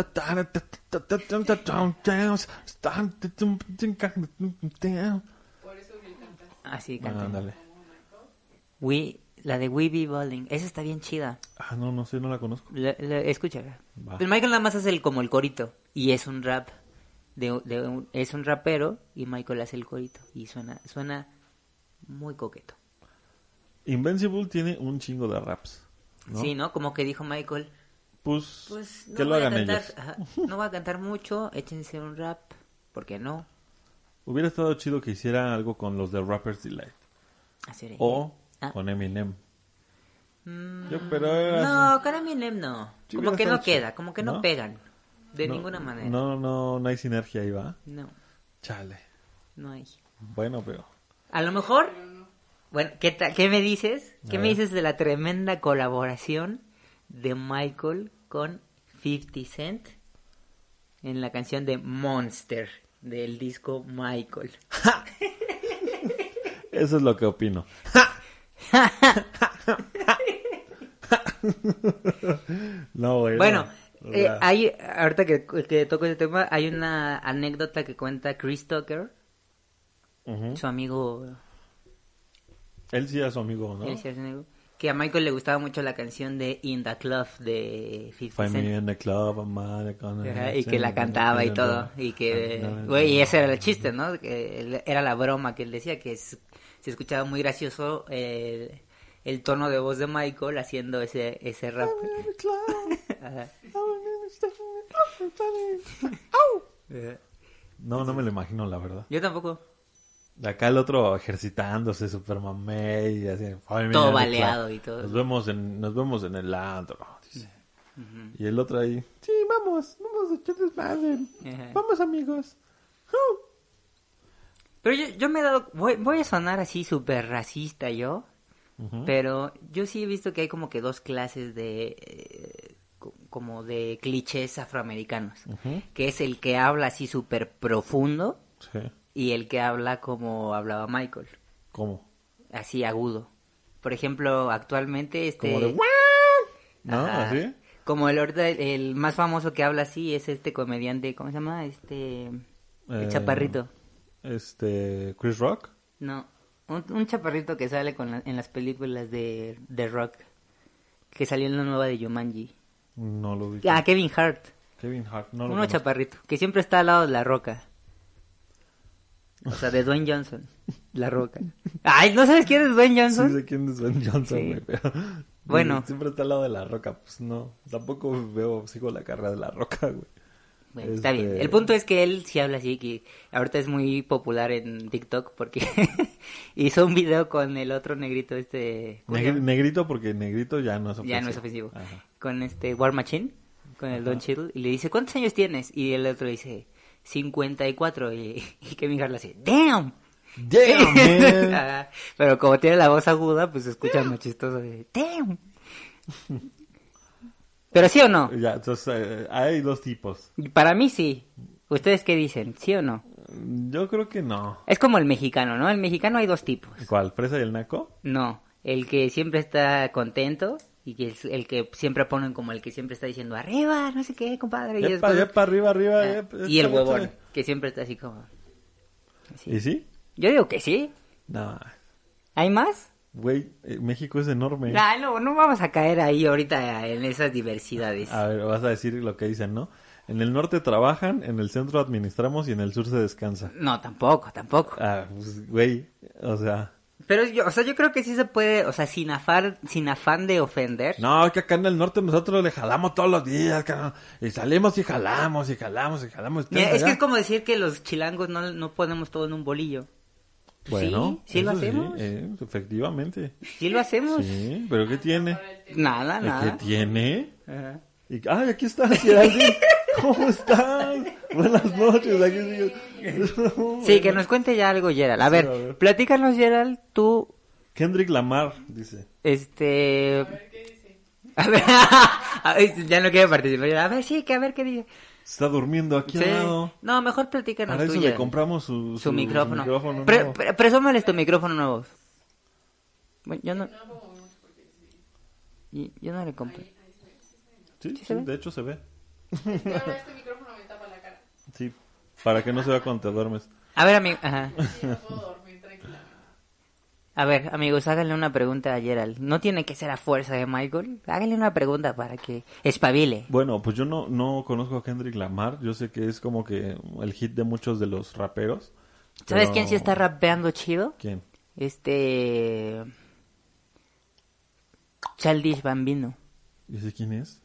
Por eso vi cantar. Así Ah, canta. ándale. We, la de We Be Bowling, esa está bien chida. Ah, no, no sé, no la conozco. La- la- escúchala. Va. El Michael nada más hace el, como el corito y es un rap de, de un- es un rapero y Michael hace el corito y suena suena muy coqueto. Invincible tiene un chingo de raps. ¿no? Sí, ¿no? Como que dijo Michael, Pues, pues no que lo voy a hagan cantar, ellos. ajá, no voy a cantar mucho, échense un rap, ¿por qué no? Hubiera estado chido que hiciera algo con los de Rappers Delight. O Ah. con Eminem. Mm, Yo, pero era- No, con Eminem no. Sí, como que no queda, como que no, ¿No? pegan. De No, ninguna manera. No, no, no hay sinergia ahí, ¿va? No, Chale. no hay. Bueno, pero... A lo mejor, bueno, ¿qué, me dices? ¿Qué A me ver. dices de la tremenda colaboración de Michael con 50 Cent en la canción de Monster del disco Michael? Eso es lo que opino. no, güey. Bueno, no. Eh, hay, ahorita que, que toco ese tema, hay una anécdota que cuenta Chris Tucker, su amigo, Él sí era su amigo, ¿no? él sí es su amigo, que a Michael le gustaba mucho la canción de In the Club de 50 Find me Cent. in the club, I'm mad, gonna- Ajá, y que la cantaba y todo. Y que, güey, y ese era el chiste, ¿no? Que era la broma que él decía, que es- se escuchaba muy gracioso el, el tono de voz de Michael haciendo ese, ese rap. No, no me lo imagino, la verdad. Yo tampoco. Acá el otro ejercitándose, super mamey, y así. "Ay, mira, Todo baleado y todo. Nos vemos en, nos vemos en el antro, dice. Y el otro ahí, sí, vamos, vamos a echar desmadre. Vamos, amigos. Uh. Pero yo, yo me he dado... Voy, voy a sonar así súper racista yo. Pero yo sí he visto que hay como que dos clases de... eh, co- como de clichés afroamericanos. Que es el que habla así súper profundo Sí. Y el que habla como hablaba Michael. ¿Cómo? Así agudo. Por ejemplo, actualmente este... Como de... ¿No? Ajá. ¿Así? Como el, ahorita el, el más famoso que habla así es este comediante, ¿cómo se llama? Este... El Eh, chaparrito. Este, Chris Rock. No, un, un chaparrito que sale con la- en las películas de, de Rock. Que salió en la nueva de Jumanji. No lo vi. Ah, Kevin Hart. Kevin Hart, no lo Uno conozco. chaparrito. Que siempre está al lado de la roca. O sea, de Dwayne Johnson. La roca. Ay, ¿no sabes quién es Dwayne Sí, Johnson? sé quién es Dwayne Johnson, Sí. pero... Bueno. Siempre está al lado de la roca, pues no. Tampoco veo, sigo la carrera de la roca, güey. Bueno, está bien. Este- El punto es que él sí habla así, que ahorita es muy popular en TikTok porque hizo un video con el otro negrito este... negrito porque negrito ya no es ofensivo. Ya no es ofensivo. Ajá. Con este War Machine, con el Don Cheadle, y le dice, ¿cuántos años tienes? Y el otro dice, 54. Y, y Kevin Hart le dice, ¡Damn! Damn, man. Pero como tiene la voz aguda, pues se escucha muy chistoso. de, ¡Damn! Pero sí o no? Ya, entonces eh, hay dos tipos. Para mí sí. ¿Ustedes qué dicen? ¿Sí o no? Yo creo que no. Es como el mexicano, ¿no? El mexicano hay dos tipos. ¿Cuál? ¿Fresa y el naco? No, el que siempre está contento y que es el que siempre ponen como el que siempre está diciendo arriba, no sé qué, compadre. Y, Epa, después- epa, arriba, arriba. Ah, epa, y el huevón, que siempre está así como... así. ¿Y sí? Yo digo que sí. No. ¿Hay más? Güey, eh, México es enorme. Nah, no, no vamos a caer ahí ahorita en esas diversidades. A ver, vas a decir lo que dicen, ¿no? En el norte trabajan, en el centro administramos y en el sur se descansa. No, tampoco, tampoco. Ah, pues, güey, o sea... Pero yo, o sea, yo creo que sí se puede, o sea, sin afán, sin afán de ofender. No, que acá en el norte nosotros le jalamos todos los días, carnal. Y salimos y jalamos y jalamos y jalamos. Mira, es que es como decir que los chilangos no, no ponemos todo en un bolillo. Bueno, sí, sí lo hacemos. eh, efectivamente. Sí lo hacemos. Sí, pero ¿qué tiene? Nada, ¿Qué nada. tiene? Ajá. Y, ay, aquí estás, Geraldine. ¿Cómo estás? Buenas noches. Aquí sigo. Sí, que nos cuente ya algo, Gerald. A ver, a ver. platícanos, Gerald, tú, Kendrick Lamar, dice. este... A ver qué dice. A ver, a ver, ya no quiere participar. A ver, sí, que a ver qué dice. Está durmiendo aquí Sí. al lado. No, mejor platícanos Para tú, eso le Gerald. compramos su, su, micrófono. micrófono Pre- pre- presúmales tu micrófono nuevo. Bueno, yo no... y- Yo no le compré. Sí, ¿Sí sí, de hecho se ve. Este micrófono me tapa la cara. Sí, para que no se vea cuando te duermes. A ver, amigo... Ajá. A ver, amigos, háganle una pregunta a Gerald. No tiene que ser a fuerza de Michael. Háganle una pregunta para que espabile. Bueno, pues yo no, no conozco a Kendrick Lamar. Yo sé que es como que el hit de muchos de los raperos. ¿Sabes pero- quién sí está rapeando chido? ¿Quién? Este... Childish Bambino. ¿Y ese quién es?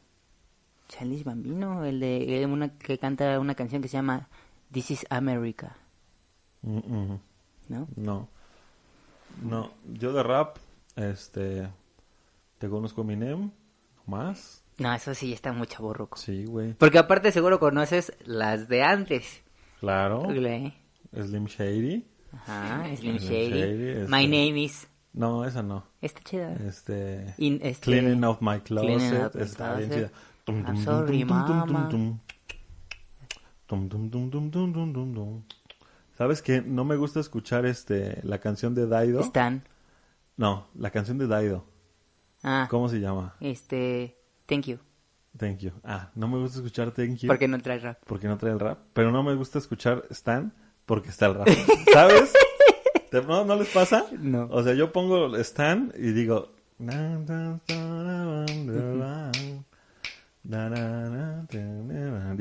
Childish Bambino, el de eh, una que canta una canción que se llama This is America, Mm, mm, ¿no? no. No, yo de rap, este... Te conozco Eminem, más. No, eso sí está muy chaborroco. Sí, güey. Porque aparte seguro conoces las de antes. Claro. Google. Slim Shady. Ajá, Slim Slim Shady. Shady, este- My name is. No, esa no. Está chida. Este... Este- Cleaning of my closet. My Está bien chida. I'm sorry, mama. Tum, tum, tum. ¿Sabes qué? No me gusta escuchar este la canción de Daido. Stan. No, la canción de Daido. Ah, ¿Cómo se llama? este. Thank you. Thank you. Ah, no me gusta escuchar Thank you Porque no trae rap. porque no trae el rap. Pero no me gusta escuchar Stan porque está el rap. ¿Sabes? ¿Te- no, ¿No les pasa? No. O sea, yo pongo Stan y digo... Y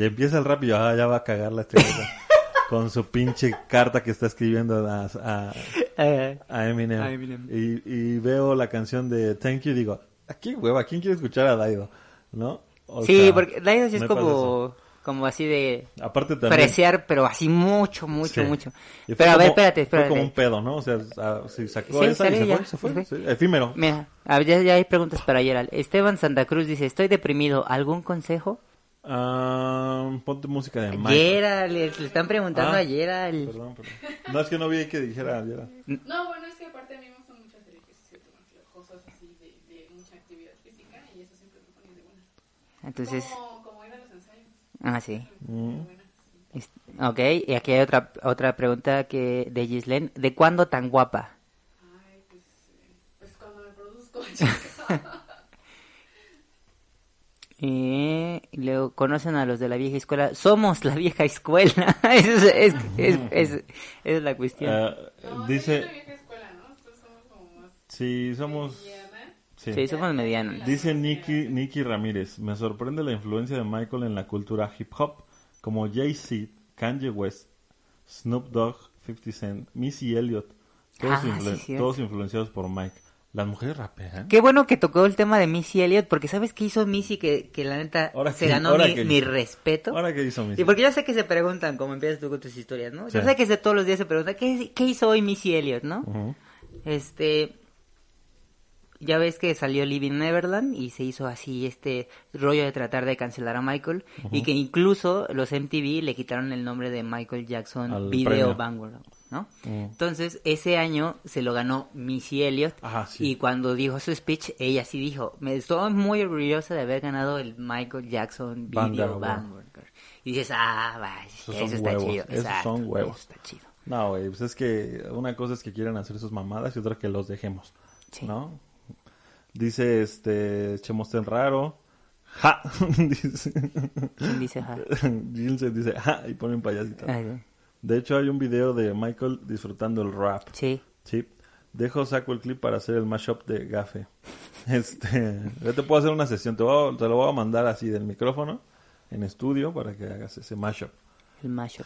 empieza el rap y yo, ah, ya va a cagar la estrella. con su pinche carta que está escribiendo a, a, Eh, a Eminem. A Eminem. Y, y veo la canción de Thank You y digo, ¿a quién hueva? ¿Quién quiere escuchar a Daido? ¿No? O sí, sea, porque Daido sí es eso. Como. así de Aparte también... preciar, pero así mucho, mucho, Sí. mucho. Pero a ver, como- espérate, Fue como un espérate. pedo, ¿no? O sea, ah, sí, sacó Sí, esa y se ya, fue, se fue. se fue. sí, efímero. Mira, a ver, ya, ya hay preguntas para Gerald. Esteban Santa Cruz dice, estoy deprimido, ¿algún consejo? Ah, ponte música de Michael. Gerald, le, le están preguntando Ah, a Gerald. Perdón, perdón. No, es que no vi que dijera Gerald. No, bueno, es que aparte a mí me gustan toman cosas así de, de mucha actividad física y eso siempre me pone de buena. Entonces, Como, como ir a los ensayos. Ah, sí. Es- Ok, y aquí hay otra otra pregunta que de Gislen. ¿De cuándo tan guapa? Ay, pues, pues cuando me produzco, y luego conocen a los de la vieja escuela. Somos la vieja escuela. es, es, es, es- es la cuestión. No, dice, es una vieja escuela, ¿no? Somos como más sí, somos... Sí. sí, somos medianos. Dice Nicky, Nicky Ramírez, me sorprende la influencia de Michael en la cultura hip hop, como Jay-Z, Kanye West, Snoop Dogg, 50 Cent, Missy Elliott, todos, Ah, influ- sí, cierto. todos influenciados por Mike. Las mujeres rapean. Qué bueno que tocó el tema de Missy Elliott, porque ¿sabes qué hizo Missy que, que la neta Ahora se que- ganó mi, que mi hizo. respeto? Ahora qué hizo Missy. Y porque yo sé que se preguntan, como empiezas tú con tus historias, ¿no? Yo Sí. sé que se- todos los días se preguntan, ¿qué, qué hizo hoy Missy Elliott, no? Este, ya ves que salió Living Neverland y se hizo así este rollo de tratar de cancelar a Michael y que incluso los MTV le quitaron el nombre de Michael Jackson Al Video. Vanguard, ¿no? Entonces, ese año se lo ganó Missy Elliott Ajá, sí. y cuando dijo su speech, ella sí dijo, me estoy muy orgullosa de haber ganado el Michael Jackson Video Vanguard. Vanguard. Y dices, ah, va, Esos eso está huevos, chido. esos exacto, son huevos. eso está chido. No, güey, pues es que una cosa es que quieran hacer sus mamadas y otra que los dejemos, Sí. ¿no? Dice, este, Chemosten raro, ja, dice, ¿Quién dice ja? Gilsen dice, ja, y ponen payasita. Ay, De hecho, hay un video de Michael disfrutando el rap. Sí. Sí. Dejo, saco el clip para hacer el mashup de Gafe. Este, yo te puedo hacer una sesión, te, voy a- te lo voy a mandar así del micrófono en estudio para que hagas ese mashup. El macho.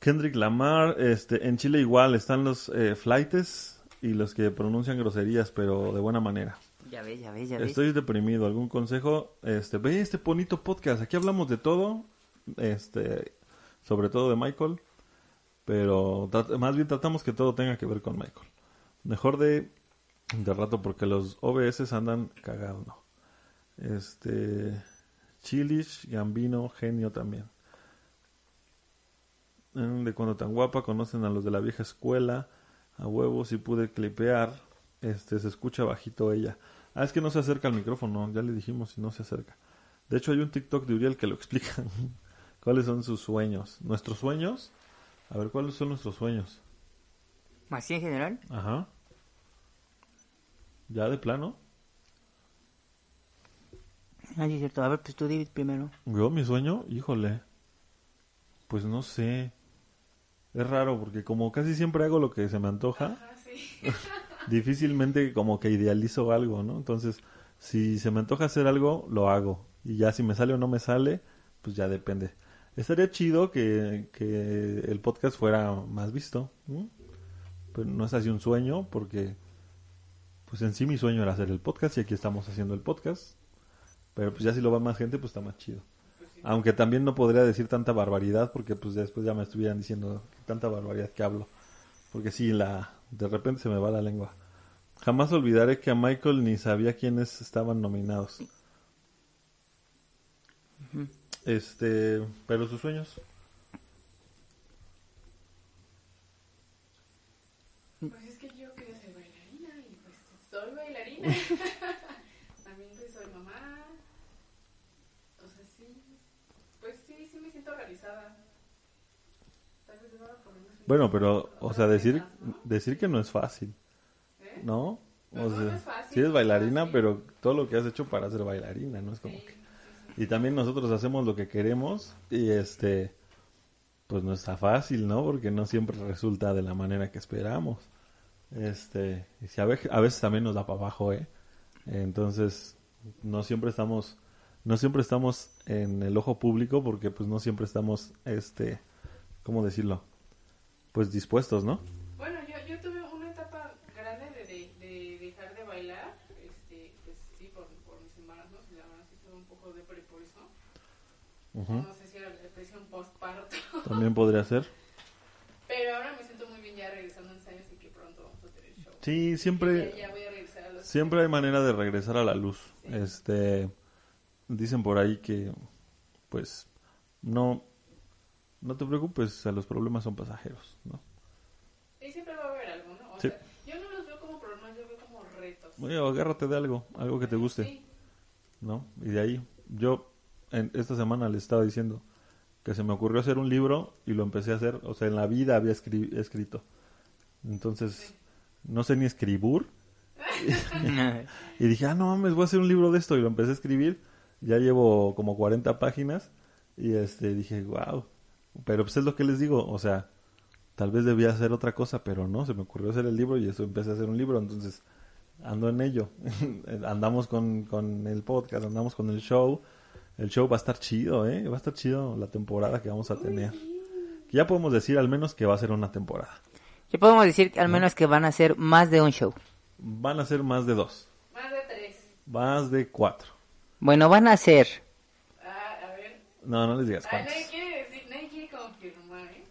Kendrick Lamar, este, en Chile igual están los eh, flightes y los que pronuncian groserías, pero de buena manera. Ya ya ya. Estoy deprimido. ¿Algún consejo? Este, ve este bonito podcast. Aquí hablamos de todo, este, sobre todo de Michael, pero más bien tratamos que todo tenga que ver con Michael. Mejor de, de rato porque los OBS andan cagados, ¿no? Este, Chilish, Gambino, Genio también. Mm, De cuando tan guapa conocen a los de la vieja escuela. A huevos y pude clipear. Este, se escucha bajito ella. Ah, es que no se acerca al micrófono, ya le dijimos y no se acerca. De hecho, hay un TikTok de Uriel que lo explica. ¿Cuáles son sus sueños? ¿Nuestros sueños? A ver, ¿cuáles son nuestros sueños? ¿Así en general? Ajá. ¿Ya de plano? Ah, sí, es cierto. A ver, pues tú, David, primero. Yo, mi sueño, híjole. Pues no sé. Es raro porque como casi siempre hago lo que se me antoja, Ah, sí. difícilmente como que idealizo algo, ¿no? Entonces, si se me antoja hacer algo, lo hago. Y ya si me sale o no me sale, pues ya depende. Estaría chido que, que el podcast fuera más visto, ¿no? Pero no es así un sueño porque, pues en sí mi sueño era hacer el podcast y aquí estamos haciendo el podcast. Pero pues ya si lo va más gente, pues está más chido. Aunque también no podría decir tanta barbaridad porque pues después ya me estuvieran diciendo tanta barbaridad que hablo. Porque sí, la de repente se me va la lengua. Jamás olvidaré que a Michael ni sabía quiénes estaban nominados. Este, pero sus sueños. Pues es que yo quería ser bailarina y pues soy bailarina. También pues, soy mamá. O sea, sí. Pues sí, sí me siento realizada. Tal vez deba ponerme un- Bueno, pero, o sea, decir, decir que no es fácil, ¿Eh? ¿no? No, O no, sea, no es fácil, sí eres bailarina, pero todo lo que has hecho para ser bailarina, ¿no? Es como que... Y también nosotros hacemos lo que queremos y este pues no está fácil, ¿no? Porque no siempre resulta de la manera que esperamos. Este, y si a, ve- a veces también nos da para abajo, ¿eh? Entonces, no siempre estamos no siempre estamos en el ojo público porque pues no siempre estamos este ¿cómo decirlo? Pues dispuestos, ¿no? Bueno, yo, yo tuve una etapa grande de, de, de dejar de bailar, este, pues sí, por, por mis embarazos, y la verdad sí tuve un poco de por eso. Ujú. No sé si era parto. También podría ser. Pero ahora me siento muy bien ya regresando a ensayos y que pronto vamos a tener show. Sí, siempre... Ya, ya voy a regresar a los... Siempre hay manera de regresar a la luz. Este, dicen por ahí que, pues, no, no te preocupes, a los problemas son pasajeros, ¿no? Y siempre va a haber algo, ¿no? O Sí. sea, yo no los veo como problemas, yo veo como retos. Oye, agárrate de algo, algo que te guste, Sí. ¿no? Y de ahí, yo en esta semana le estaba diciendo que se me ocurrió hacer un libro y lo empecé a hacer, o sea, en la vida había escri- escrito. Entonces, no sé ni escribir. Y dije, ah, no mames, voy a hacer un libro de esto. Y lo empecé a escribir. Ya llevo como 40 páginas. Y este dije, wow. Pero pues es lo que les digo. O sea, tal vez debía hacer otra cosa, pero no. Se me ocurrió hacer el libro y eso empecé a hacer un libro. Entonces, ando en ello. andamos con, con el podcast, andamos con el show. El show va a estar chido, ¿eh? Va a estar chido la temporada que vamos a tener. Ya podemos decir al menos que va a ser una temporada. Ya podemos decir al menos que van a ser más de un show. Van a ser más de dos. Más de tres. Más de cuatro. Bueno, van a ser. Ah, a ver. No, no les digas cuántos. nadie quiere decir, nadie quiere confirmar, ¿eh?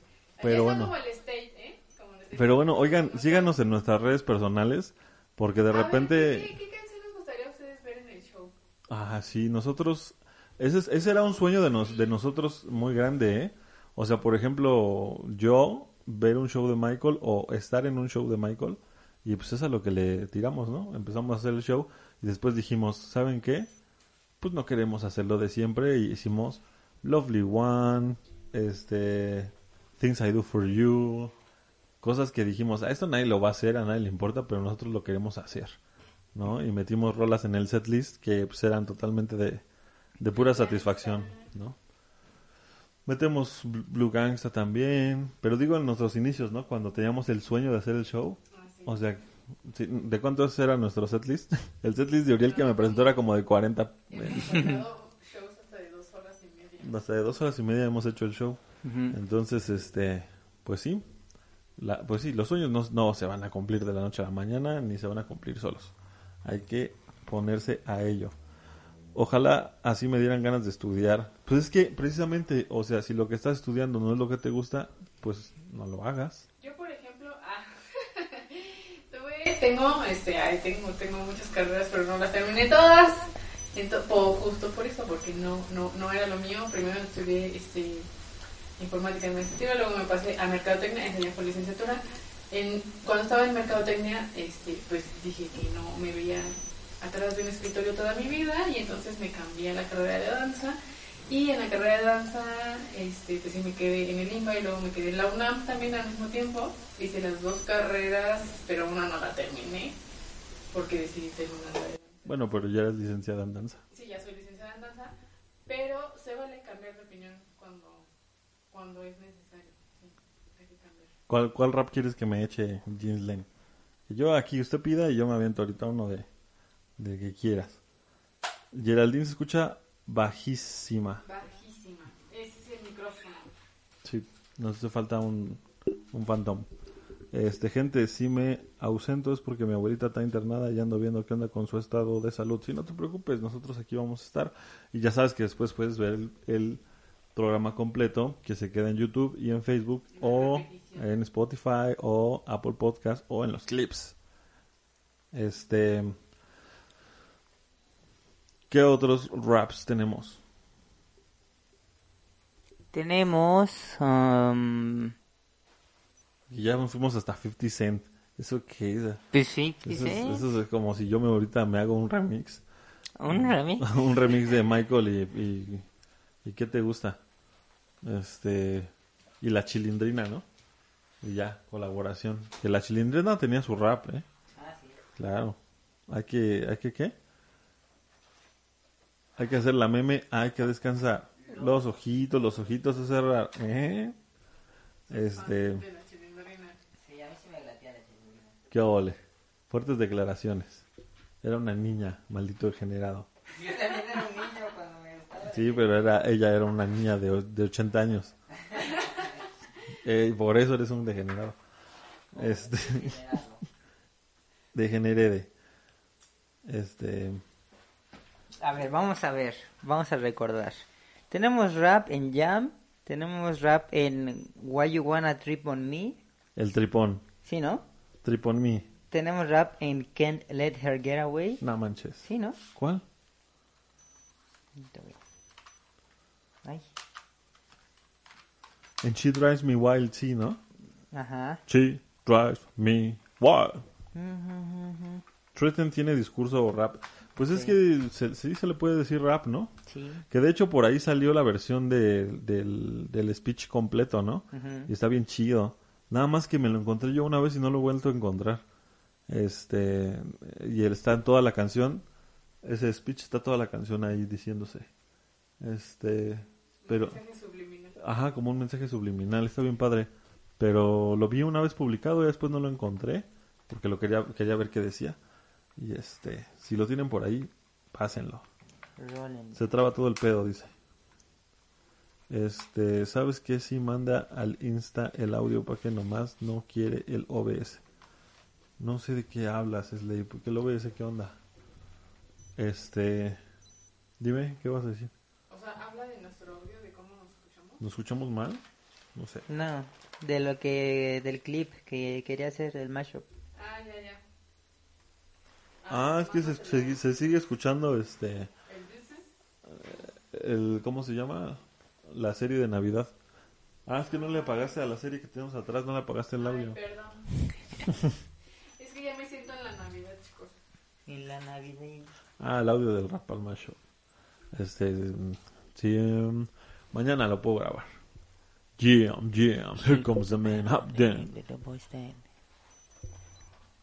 Pero bueno. como el state, ¿eh? Como el state. Pero bueno, oigan, síganos en nuestras redes personales, porque de A ver, repente... ¿qué, qué canción les gustaría a ustedes ver en el show? Ah, sí, nosotros... Ese, es- ese era un sueño de, nos, de nosotros muy grande, ¿eh? O sea, por ejemplo, yo ver un show de Michael o estar en un show de Michael, y pues es a lo que le tiramos, ¿no? Empezamos a hacer el show y después dijimos, ¿saben qué? Pues no queremos hacerlo de siempre y hicimos Lovely One, este, Things I Do For You, cosas que dijimos, a esto nadie lo va a hacer, a nadie le importa, pero nosotros lo queremos hacer, ¿no? Y metimos rolas en el setlist que pues, eran totalmente de, de pura satisfacción, ¿no? Metemos Bl- Blue Gangsta también, pero digo en nuestros inicios, ¿no? Cuando teníamos el sueño de hacer el show, Ah, sí. o sea, ¿de cuántos era nuestro setlist? El setlist de Uriel que me presentó era como de 40, Hemos eh, sacado shows hasta de dos horas y media. hasta de dos horas y media hemos hecho el show. Entonces, este, pues sí, la, pues sí, los sueños no, no se van a cumplir de la noche a la mañana ni se van a cumplir solos. Hay que ponerse a ello. Ojalá así me dieran ganas de estudiar. Pues es que precisamente, o sea, si lo que estás estudiando no es lo que te gusta, pues no lo hagas. Yo, por ejemplo, ah, tuve- tengo, este, ay, tengo, tengo muchas carreras, pero no las terminé todas. Po- justo por eso, porque no, no, no era lo mío. Primero estudié, este, informática administrativa, luego me pasé a mercadotecnia, enseñé por licenciatura. En, cuando estaba en mercadotecnia, este, pues dije que no me veía atrás de un escritorio toda mi vida y entonces me cambié a la carrera de danza y en la carrera de danza este pues sí me quedé en el INBA y luego me quedé en la UNAM también al mismo tiempo hice las dos carreras pero una no la terminé porque decidí terminar la de danza Bueno, pero ya eres licenciada en danza. sí ya soy licenciada en danza pero se vale cambiar de opinión cuando cuando es necesario sí, hay que cambiar ¿Cuál, ¿Cuál rap quieres que me eche Jeans Lane? Yo aquí usted pida y yo me aviento ahorita uno de, de que quieras. Geraldine se escucha bajísima. bajísima ese es el micrófono Sí, nos hace falta un, un phantom. Este, gente, si me ausento es porque mi abuelita está internada y ando viendo qué onda con su estado de salud. Si no te preocupes, nosotros aquí vamos a estar. Y ya sabes que después puedes ver el, el programa completo que se queda en YouTube y en Facebook o en Spotify o Apple Podcast o en los clips. Este, ¿qué otros raps tenemos? Tenemos. um, Y ya nos fuimos hasta 50 Cent. ¿Eso qué es? pues sí, Eso, es, eso es como si yo me ahorita me hago un remix. Un remix. un remix de Michael y, y, y ¿qué te gusta? Este y la chilindrina, ¿no? Y ya, colaboración. Que la chilindrina tenía su rap, ¿eh? Claro. Hay que, hay que ¿qué? Hay que hacer la meme, hay que descansar. Los ojitos, los ojitos a cerrar, ¿eh? Este, chilindrina qué ole. Fuertes declaraciones. Era una niña, maldito degenerado. Yo también era un niño cuando me gustaba. Sí, pero era, ella era una niña de, de 80 años. Eh, por eso eres un degenerado. Este, degenerede. Este, A ver, vamos a ver. Vamos a recordar. Tenemos rap en Jam Tenemos rap en Why You Wanna Trip On Me. El tripón. Sí, ¿no? Tripón me. Tenemos rap en Can't Let Her Get Away. No manches. Sí, ¿no? ¿Cuál? Ay. En She Drives Me Wild, sí, ¿no? Ajá. She Drives Me Wild. Tristan tiene discurso rap. Pues es que se, sí se le puede decir rap, ¿no? Sí. Que de hecho por ahí salió la versión de- del, del speech completo, ¿no? Y está bien chido. Nada más que me lo encontré yo una vez y no lo he vuelto a encontrar. Este, y él está en toda la canción. Ese speech está toda la canción ahí diciéndose. Este, pero, Mensaje. Ajá, como un mensaje subliminal, está bien padre. Pero lo vi una vez publicado y después no lo encontré porque lo quería, quería ver qué decía. Y este, si lo tienen por ahí, pásenlo. Rolling. Se traba todo el pedo, dice. Este, ¿sabes qué? Si manda al Insta el audio para que nomás no quiere el OBS. No sé de qué hablas, Slay, porque el OBS, ¿qué onda? Este, dime, ¿qué vas a decir? O sea, habla de nuestro audio, nos escuchamos. ¿Nos escuchamos mal? No sé. No, de lo que, del clip que quería hacer el mashup. Ah, ya, ya. Ah, es que se, se- se sigue escuchando este, El business. el, ¿cómo se llama? La serie de Navidad. Ah, es que no le apagaste a la serie que tenemos atrás, no le apagaste el Ay, audio. perdón. es que ya me siento en la Navidad, chicos. En la Navidad. Ah, el audio del Rap Palma Show. Este, mm, sí, em, mañana lo puedo grabar. Jam, jam, here comes the man, hop down.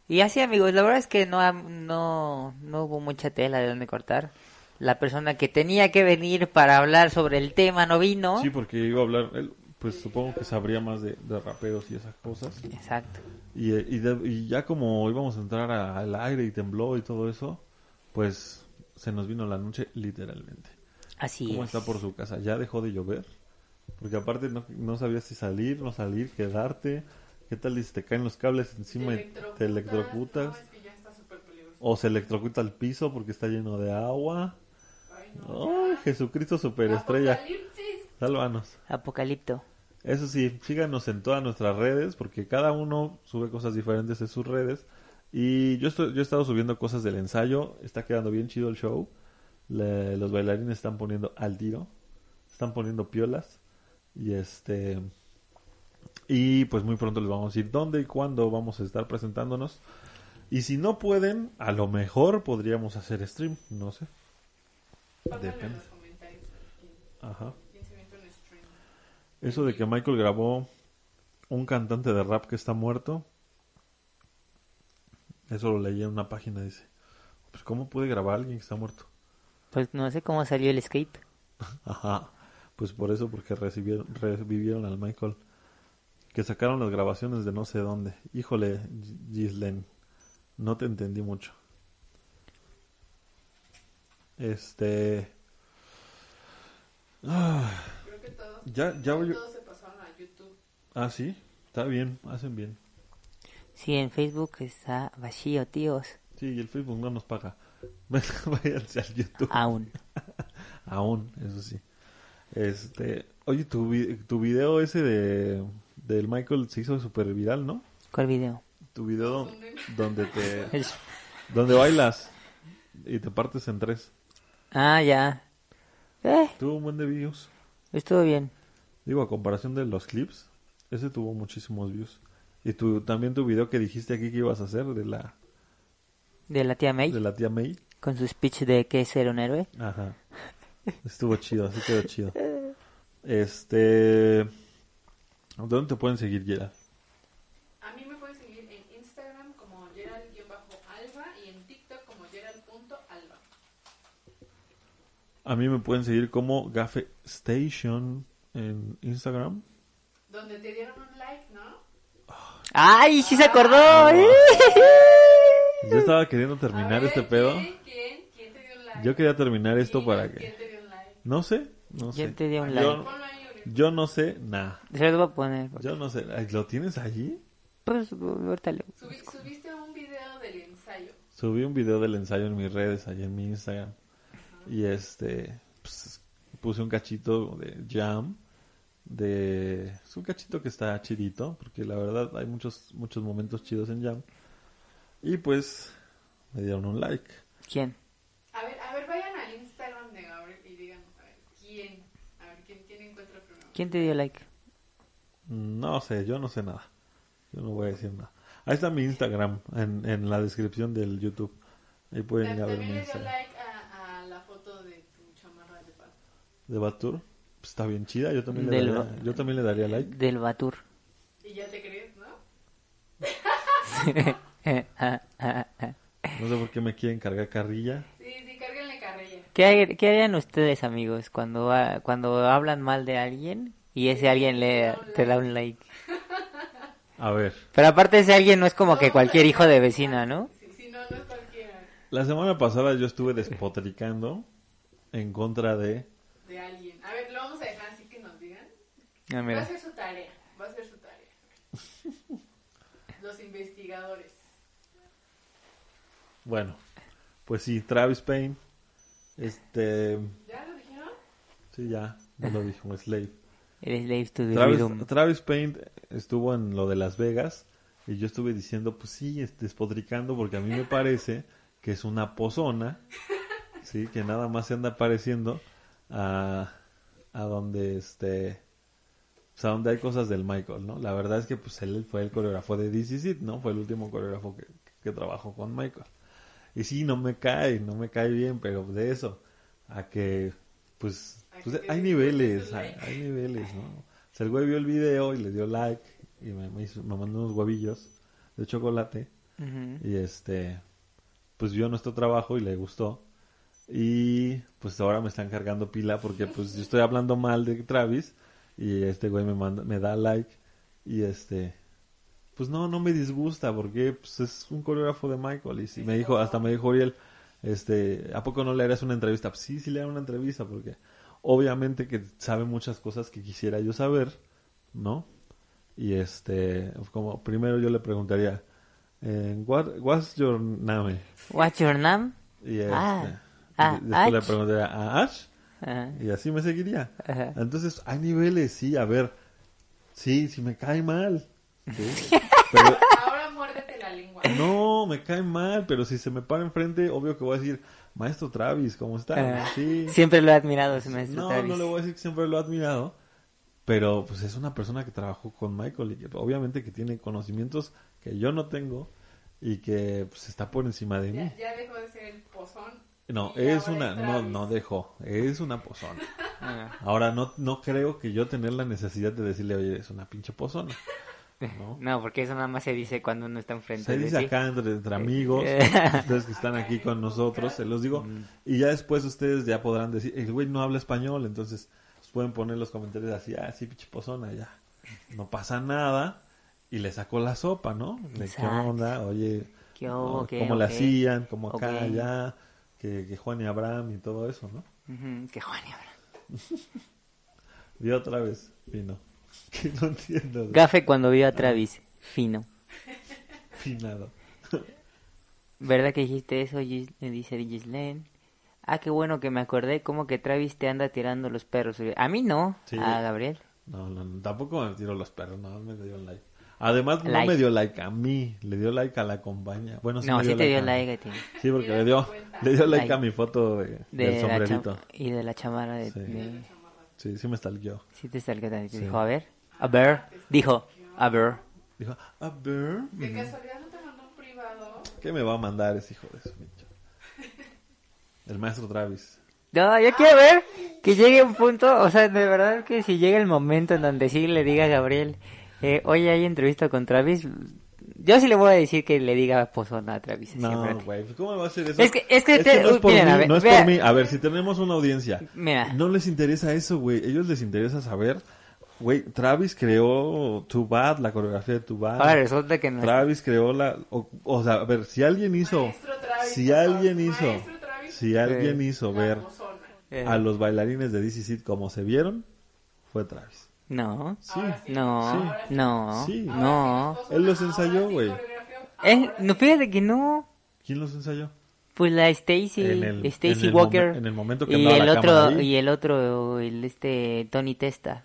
Y así amigos, la verdad es que no, no, no hubo mucha tela de donde cortar. La persona que tenía que venir para hablar sobre el tema no vino. Sí, porque iba a hablar, él, pues supongo que sabría más de, de raperos y esas cosas. Exacto. Y, eh, y, de- y ya como íbamos a entrar al aire y tembló y todo eso, pues se nos vino la noche literalmente. Así ¿Cómo es. está por su casa? ¿Ya dejó de llover? Porque aparte no, no sabías si salir, no salir, quedarte. ¿Qué tal si te caen los cables encima y te electrocutas? No, es que ya está súper peligroso. O se electrocuta el piso porque está lleno de agua. Ay, no. ¡Ay, Jesucristo superestrella! Apocalipsis. Sálvanos. Apocalipto. Eso sí, síganos en todas nuestras redes porque cada uno sube cosas diferentes en sus redes. Y yo, estoy, yo he estado subiendo cosas del ensayo. Está quedando bien chido el show. Le- los bailarines están poniendo al tiro. Están poniendo piolas. Y este. Y pues muy pronto les vamos a decir dónde y cuándo vamos a estar presentándonos. Y si no pueden, a lo mejor podríamos hacer stream. No sé. Depende. los comentarios. ¿quién- Ajá. Eso de que Michael grabó un cantante de rap que está muerto. Eso lo leí en una página, dice. Pues ¿cómo puede grabar alguien que está muerto? Pues no sé cómo salió el escape. Ajá. Pues por eso, porque recibieron, revivieron al Michael. Que sacaron las grabaciones de no sé dónde. Híjole, Gislen. No te entendí mucho. Este... Ah, Creo que todos, ya, ya voy... todos se pasaron a YouTube. Ah, sí. Está bien, hacen bien. Sí, en Facebook está vacío, tíos. Sí, y el Facebook no nos paga. Váyanse al YouTube. Aún. Aún, eso sí. Este, oye, tu, vi- tu video ese de del Michael se hizo súper viral, ¿no? ¿Cuál video? Tu video donde te donde bailas y te partes en tres. Ah, ya. Eh, Tuvo un buen de views. estuvo bien. Digo, a comparación de los clips, ese tuvo muchísimos views. Y tu, también tu video que dijiste aquí que ibas a hacer de la De la tía May, de la tía May. con su speech de que es ser un héroe. Ajá. Estuvo chido, así quedó chido. Este. ¿Dónde te pueden seguir, Gerard? A mí me pueden seguir en Instagram como Gerald-Alba y en TikTok como Gerald.alba. A mí me pueden seguir como Gafe Station en Instagram. Donde te dieron un like, ¿no? ¡Ay, sí se acordó! ¿eh? Yo estaba queriendo terminar ver, este pedo. ¿Quién? ¿Quién? ¿Quién te dio un like? Yo quería terminar esto ¿Quién? para ¿Quién que. te dio un like? No sé, no sé. ¿Quién te dio un Yo, like? Yo no sé nada. Se los voy a poner. Yo no sé. ¿Lo tienes allí? Pues ahorita lo- Subi- subiste un video del ensayo. Subí un video del ensayo en mis redes, allí en mi Instagram. Y este. pues, puse un cachito de Jam. de es un cachito que está chidito, porque la verdad hay muchos muchos momentos chidos en Jam. Y pues me dieron un like. ¿Quién? A ver, a ver, vayan al Instagram de Gabriel y díganos, a ver, ¿quién? A ver, ¿quién, quién encuentra primero? ¿Quién te dio like? No sé, yo no sé nada. Yo no voy a decir nada. Ahí está mi Instagram en, en la descripción del YouTube. Ahí pueden ir a ver mi También le dio Instagram. like a, a la foto de tu chamarra de Batur. Pues está bien chida, yo también, le Del daría, Ba- yo también le daría like. Del Batur. Y ya te crees, ¿no? No sé por qué me quieren cargar carrilla. Sí, sí, cárguenle carrilla. ¿Qué, hay- qué harían ustedes, amigos, cuando, cuando hablan mal de alguien y ese alguien le, te da un like? A ver, Pero aparte ese alguien no es como que cualquier hijo de vecina, ¿no? Sí, sí, no, no es cualquiera. la semana pasada yo estuve despotricando en contra de... De alguien. A ver, lo vamos a dejar así que nos digan. Ah, Va a mira. ser su tarea. Va a ser su tarea. Los investigadores. Bueno, pues sí, Travis Payne. Este... ¿Ya lo dijeron? Sí, ya, no lo dijo, Slave. Eres slave to the Travis, rhythm. Travis Payne estuvo en lo de Las Vegas y yo estuve diciendo, pues sí, es- despotricando porque a mí me parece que es una pozona, sí, que nada más se anda apareciendo a, a donde este, o sea, donde hay cosas del Michael, ¿no? La verdad es que pues él fue el coreógrafo de DC Seed, ¿no? Fue el último coreógrafo que, que trabajó con Michael. Y sí, no me cae, no me cae bien, pero de eso a que pues, pues hay niveles, hay, niveles, ¿no? O sea, el güey vio el video y le dio like y me, me, hizo- me mandó unos huevillos de chocolate y este pues vio nuestro trabajo y le gustó. Y pues ahora me están cargando pila porque pues yo estoy hablando mal de Travis y este güey me manda me da like y este pues no no me disgusta porque pues es un coreógrafo de Michael y sí, me dijo hasta me dijo Uriel este a poco no le harías una entrevista Pues, sí sí le haré una entrevista porque obviamente que sabe muchas cosas que quisiera yo saber no y este como primero yo le preguntaría eh, what, what's your name What's your name? y este, Ah, ah, después le Ash. preguntaría a Ash Ajá. y así me seguiría. Entonces, hay niveles, sí, a ver. Sí, sí me cae mal. ¿sí? Pero, Ahora muérdete la lengua. no, me cae mal, pero si se me para enfrente, obvio que voy a decir, Maestro Travis, ¿cómo está? Sí. Siempre lo he admirado, ese maestro No, Travis. no le voy a decir que siempre lo he admirado, pero pues es una persona que trabajó con Michael y que obviamente que tiene conocimientos que yo no tengo y que pues está por encima de mí. Ya, ya dejó de ser el pozón. No, es una, es no, no dejó, es una pozona. Ah. Ahora, no, no creo que yo tener la necesidad de decirle, oye, es una pinche pozona. ¿No? No, porque eso nada más se dice cuando uno está enfrente Se de dice acá entre, entre amigos, ustedes que están aquí con nosotros, se los digo. Y ya después ustedes ya podrán decir, el güey no habla español, entonces pueden poner los comentarios así, ah, sí, pinche pozona, ya. No pasa nada. Y le sacó la sopa, ¿no? De qué onda, oye, ¿Qué ¿no? hubo? ¿Qué? cómo le Ok. hacían, cómo acá, Ok. allá, que, que Juan y Abraham y todo eso, ¿no? Que Juan y Abraham. Y otra vez, vino. Que no entiendo. Gafe cuando vio a Travis. Fino. Finado. ¿Verdad que dijiste eso? Gis- le dice Gislaine. Ah, qué bueno que me acordé. Como que Travis te anda tirando los perros. A mí no. Sí. A Gabriel. No, no, no, tampoco me tiró los perros, no, me dio like. Además, no me dio like a mí, le dio like a la compañía. Bueno, sí no, me sí te dio like a ti. Sí, porque le dio, le dio like, Like. a mi foto de, De del sombrerito. y de la chamarra de... Sí. de- Sí, sí me stalkeó. Sí te está el que te Sí. dijo, a ver. A ver. Dijo, a ver. Dijo, a ver, De casualidad no te mandó un privado. ¿qué me va a mandar ese hijo de su pinche? El maestro Travis. No, yo quiero ver que llegue un punto, o sea, de verdad que si llega el momento en donde sí le diga a Gabriel, eh, oye, hay entrevista con Travis, yo sí le voy a decir que le diga pozona a Travis. siempre. No, güey, pues, ¿cómo me va a hacer eso? Es que- es que te- no es por miren, mí, a ver, no es vea. por mí. A ver, si tenemos una audiencia, Mira. no les interesa eso, güey. Ellos les interesa saber, güey, Travis creó Too Bad, la coreografía de Too Bad. Ahora resulta que no es- Travis creó la, o, o sea, a ver, si alguien hizo, Travis, si alguien hizo, Travis, si alguien hizo ver. Eh, a los bailarines de DC Seed como se vieron, fue Travis. No, Sí. No, sí. no, Sí. no. Él los ensayó, güey. Eh, no, fíjate que no. ¿Quién los ensayó? Pues la Stacy, Stacy Walker en el momento que y el la otro ahí. y el otro el este Tony Testa.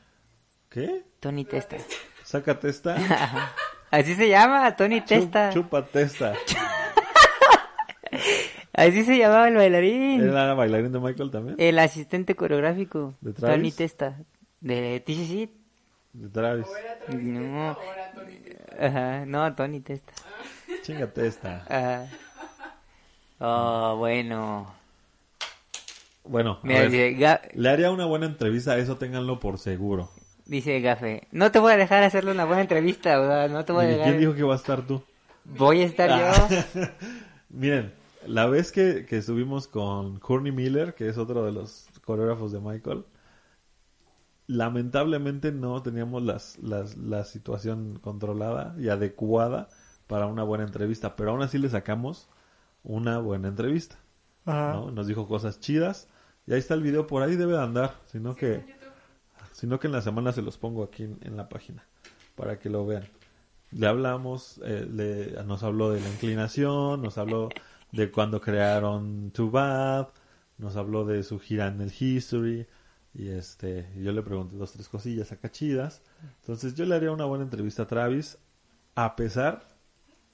¿Qué? Tony Testa. Saca testa. Así se llama, Tony Testa. Chup- chupa testa. Así se llamaba el bailarín. ¿Era bailarín de Michael también? El asistente coreográfico. ¿De Travis? Tony Testa. De TCC. De Travis. O era Travis No. Testa o era Tony Testa. Ajá, no, Tony Testa. Chinga testa. Ajá. Oh, bueno. Bueno, Mira, ver, dice, le haría una buena entrevista, eso ténganlo por seguro. dice Gafe, no te voy a dejar hacerle una buena entrevista, sea, no te voy a ¿Y dejar. quién dijo que va a estar tú? Voy a estar Ah. yo. Miren, la vez que, que estuvimos con Courtney Miller, que es otro de los coreógrafos de Michael, lamentablemente no teníamos las, las, la situación controlada y adecuada para una buena entrevista, pero aún así le sacamos una buena entrevista. ¿no? Nos dijo cosas chidas y ahí está el video, por ahí debe de andar, sino que, sino que en la semana se los pongo aquí en, en la página para que lo vean. Le hablamos, eh, le- nos habló de la inclinación, nos habló de cuando crearon Too Bad, nos habló de su gira en el History y este, yo le pregunté dos tres cosillas acá chidas. Entonces yo le haría una buena entrevista a Travis a pesar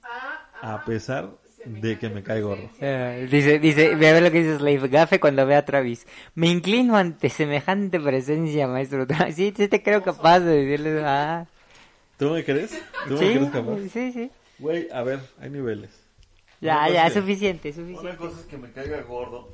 Ah, a pesar de que me cae gordo. Eh, dice, dice, ve a ver lo que dice Slave Gafe cuando ve a Travis. Me inclino ante semejante presencia, maestro. Sí, sí te creo capaz de decirle, ah. ¿Tú me crees? ¿Tú me crees capaz? sí, sí. Güey, a ver, hay niveles. Ya, ya, es que- suficiente, Una suficiente. cosa es que me caiga gordo.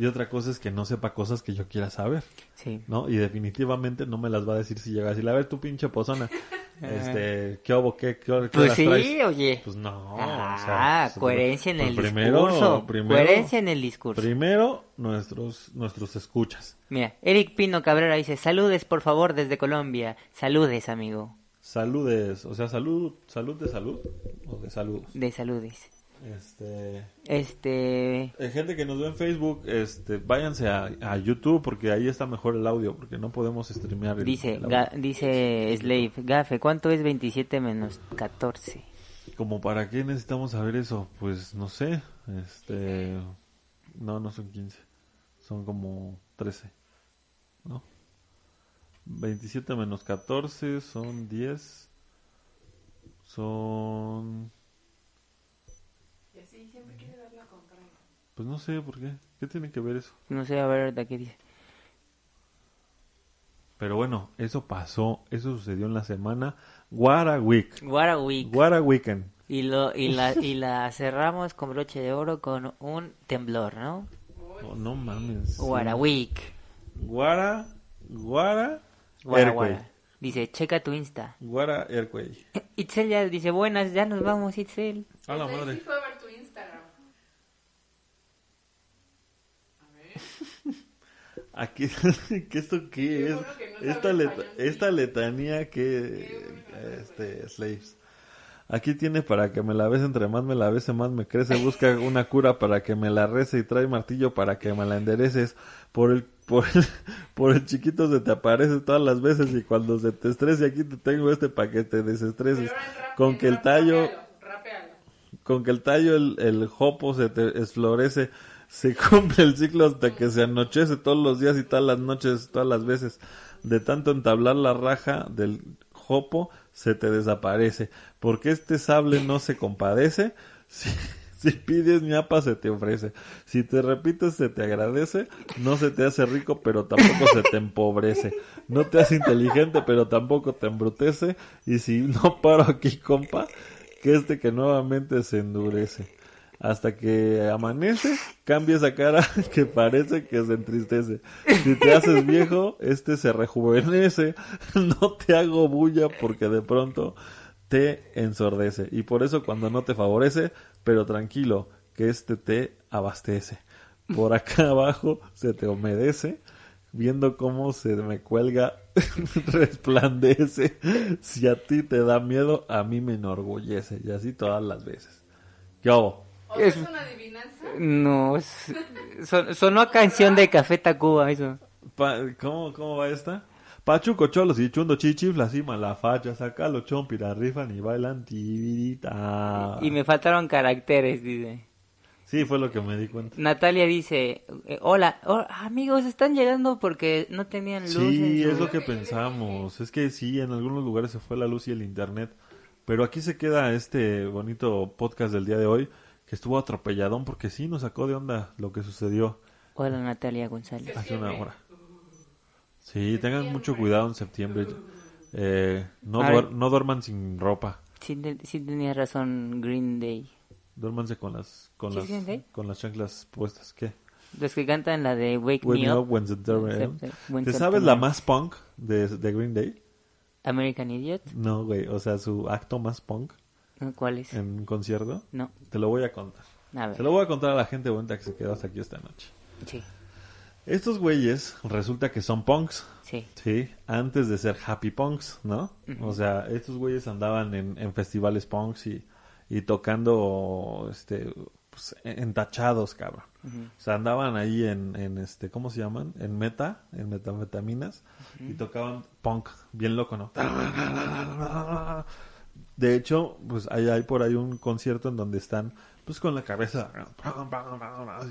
Y otra cosa es que no sepa cosas que yo quiera saber, Sí. ¿no? Y definitivamente no me las va a decir si llega a decir, a ver, tu pinche pozona, este, ¿qué hubo, qué, qué, qué Pues sí, traes? oye. Pues no, ah, o sea, pues, coherencia en pues el primero- discurso. primero- coherencia en el discurso. Primero, nuestros, nuestros escuchas. Mira, Eric Pino Cabrera dice, saludes por favor desde Colombia. Saludes, amigo. Saludes, o sea, salud, salud de salud, o de saludos. De saludes. Este, Este... Gente que nos ve en Facebook, este, váyanse a, a YouTube porque ahí está mejor el audio, porque no podemos streamear. el- Dice, el audio. Ga- dice Slave, Gafe, ¿cuánto es 27 menos 14? Como para qué necesitamos saber eso, pues no sé, este, no, no son 15, son como 13, ¿no? 27 menos 14 son 10, son, pues no sé por qué, ¿qué tiene que ver eso? No sé, a ver, ¿de qué dice? Pero bueno, eso pasó, eso sucedió en la semana What a Week, What a week. What a Weekend. Y, lo, y, la, y la cerramos con broche de oro con un temblor, ¿no? Oh, no mames. What a week. Guara, Guara, Guara, guara. Dice, checa tu Insta. Guara, Earthquake. Itzel ya dice, buenas, ya nos vamos, Itzel. A la madre. sí fue a ver tu Instagram. A ver. Aquí, ¿qué esto qué es? Que no Esta, sí. esta letanía que, este, slaves. Aquí tiene para que me la bese, entre más me la bese, más me crece. Busca una cura para que me la rece y trae martillo para que me la endereces. Por el, por el, por el chiquito se te aparece todas las veces y cuando se te estrese aquí te tengo este para que te desestreses. Con que el tallo, con que el tallo, el, el jopo se te esflorece, se cumple el ciclo hasta que se anochece todos los días y todas las noches, todas las veces. De tanto entablar la raja del jopo, se te desaparece. Porque este sable no se compadece. Si, pides ñapa, se te ofrece. Si te repites, se te agradece. No se te hace rico, pero tampoco se te empobrece. No te hace inteligente, pero tampoco te embrutece. Y si no paro aquí, compa, que este que nuevamente se endurece. Hasta que amanece, cambia esa cara que parece que se entristece. Si te haces viejo, este se rejuvenece. No te hago bulla porque de pronto te ensordece. Y por eso cuando no te favorece, pero tranquilo, que este te abastece. Por acá abajo se te humedece, viendo cómo se me cuelga, resplandece. Si a ti te da miedo, a mí me enorgullece. Y así todas las veces. ¿Qué hago? O Es- es una adivinanza. No, es- son- sonó a canción de Café Tacuba eso. Pa- ¿cómo, ¿Cómo va esta? Pachuco, cholos y chundo chichiflas y malafacha, saca los chompira, rifan y bailan tibirita. Y me faltaron caracteres, dice. Sí, fue lo que me di cuenta. Natalia dice, eh, hola, oh, amigos, están llegando porque no tenían luz. Sí, es lo que pensamos. Es que sí, en algunos lugares se fue la luz y el internet. Pero aquí se queda este bonito podcast del día de hoy, que estuvo atropelladón porque sí nos sacó de onda lo que sucedió Hola, Natalia González. hace una hora. Sí, tengan mucho cuidado en septiembre. Eh, no, duer- no duerman sin ropa. Sí, te- sí tenías razón, Green Day. Duérmanse con las con ¿Sí las con las chanclas puestas. ¿Qué? Los que cantan la de Wake, Wake Me Up. up when when ¿Te September sabes la más punk de, de Green Day? American Idiot. No, güey. O sea, su acto más punk ¿Cuál es? en un concierto. No, Te lo voy a contar. a ver. Se lo voy a contar a la gente bonita que se quedó hasta aquí esta noche. Sí, Estos güeyes resulta que son punks, sí. ¿sí? Antes de ser happy punks, ¿no? O sea, estos güeyes andaban en, en festivales punks y, y tocando, este, pues, entachados, cabrón. O sea, andaban ahí en, en, este, ¿cómo se llaman? En meta, en metanfetaminas, y tocaban punk, bien loco, ¿no? De hecho, pues hay, hay por ahí un concierto en donde están, pues con la cabeza,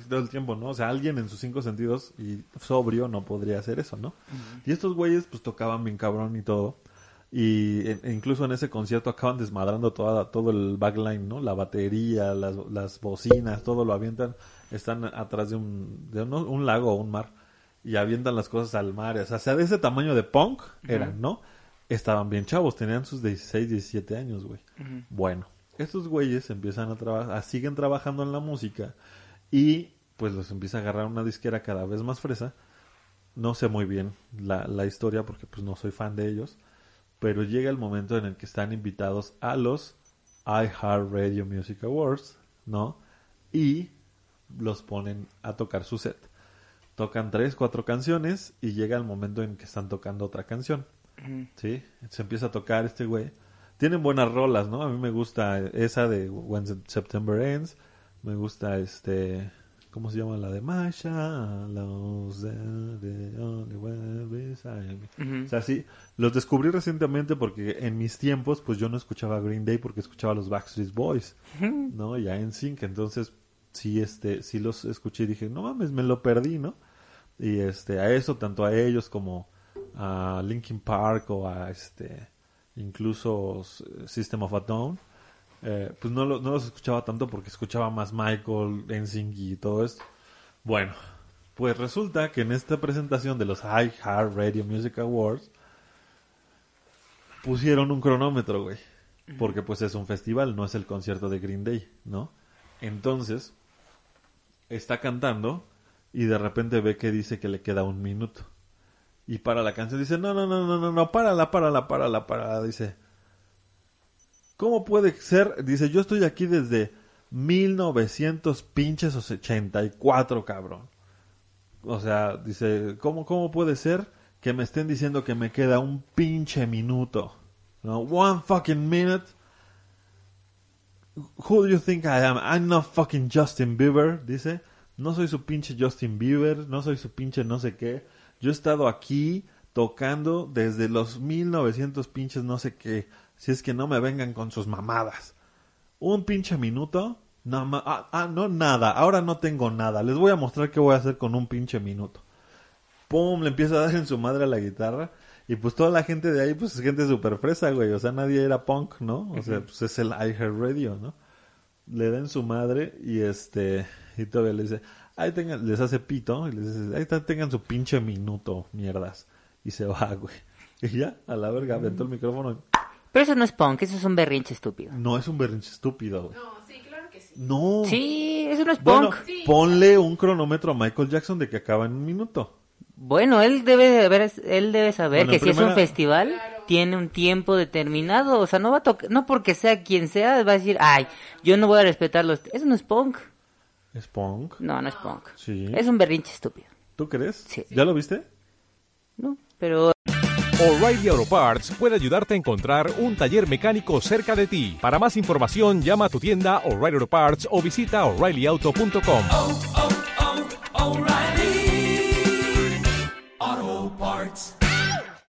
todo el tiempo, ¿no? O sea, alguien en sus cinco sentidos y sobrio no podría hacer eso, ¿no? Y estos güeyes, pues tocaban bien cabrón y todo. Y e- e incluso en ese concierto acaban desmadrando toda, todo el backline, ¿no? La batería, las, las bocinas, todo lo avientan. Están atrás de un, de un, un lago o un mar. Y avientan las cosas al mar. O sea, de ese tamaño de punk eran, ¿no? Estaban bien chavos, tenían sus 16, 17 años, güey. Bueno, estos güeyes empiezan a trabajar, siguen trabajando en la música y pues los empieza a agarrar una disquera cada vez más fresa. No sé muy bien la, la historia porque pues no soy fan de ellos, pero llega el momento en el que están invitados a los iHeartRadio Music Awards, ¿no? Y los ponen a tocar su set. Tocan tres, cuatro canciones y llega el momento en que están tocando otra canción. Sí, se empieza a tocar este güey. Tienen buenas rolas, ¿no? A mí me gusta esa de When September Ends. Me gusta este. ¿Cómo se llama? La de My Shallows, the- the only way beside me. O sea, sí, los descubrí recientemente porque en mis tiempos, pues yo no escuchaba Green Day porque escuchaba los Backstreet Boys, ¿no? Y a NSYNC, entonces sí, este, sí los escuché y dije, no mames, me lo perdí, ¿no? Y este, a eso, tanto a ellos como a Linkin Park o a este, incluso System of a Down, eh, pues no, lo- no los escuchaba tanto porque escuchaba más Michael, NSYNC y todo esto. Bueno, pues resulta que en esta presentación de los iHeart Radio Music Awards pusieron un cronómetro, güey. Porque pues es un festival, no es el concierto de Green Day, ¿no? Entonces, está cantando y de repente ve que dice que le queda un minuto. Y para la canción dice, no, no, no, no, no, no, párala, párala, párala, párala. Dice, ¿cómo puede ser? Dice, yo estoy aquí desde 1900 pinches 84, cabrón. O sea, dice, ¿cómo, ¿cómo puede ser que me estén diciendo que me queda un pinche minuto? ¿No? One fucking minute. Who do you think I am? I'm not fucking Justin Bieber, dice. No soy su pinche Justin Bieber, no soy su pinche no sé qué. Yo he estado aquí tocando desde los 1900 pinches no sé qué. Si es que no me vengan con sus mamadas. Un pinche minuto. No, ma- ah, ah, no, nada. Ahora no tengo nada. Les voy a mostrar qué voy a hacer con un pinche minuto. Pum, le empieza a dar en su madre a la guitarra. Y pues toda la gente de ahí, pues es gente súper fresa, güey. O sea, nadie era punk, ¿no? O sea, pues es el iHeartRadio, ¿no? Le da en su madre y este, y todavía le dice, ahí tengan, les hace pito y les dice, ahí está, tengan su pinche minuto, mierdas. Y se va, güey. Y ya, a la verga, aventó el micrófono. y- Pero eso no es punk, eso es un berrinche estúpido. No es un berrinche estúpido, güey. No, sí, claro que sí. No. Sí, eso no es Bueno, punk. Sí. ponle un cronómetro a Michael Jackson de que acaba en un minuto. Bueno, él debe de ver, él debe saber Bueno, que en si es un primera- festival Claro. tiene un tiempo determinado, o sea, no va a tocar, no porque sea quien sea va a decir, ay, yo no voy a respetar los, eso no es punk. ¿Es punk? No, no es punk. Sí. Es un berrinche estúpido. ¿Tú crees? Sí. ¿Ya lo viste? No, pero O'Reilly Auto Parts puede ayudarte a encontrar un taller mecánico cerca de ti. Para más información, llama a tu tienda O'Reilly Auto Parts o visita oreillyauto.com.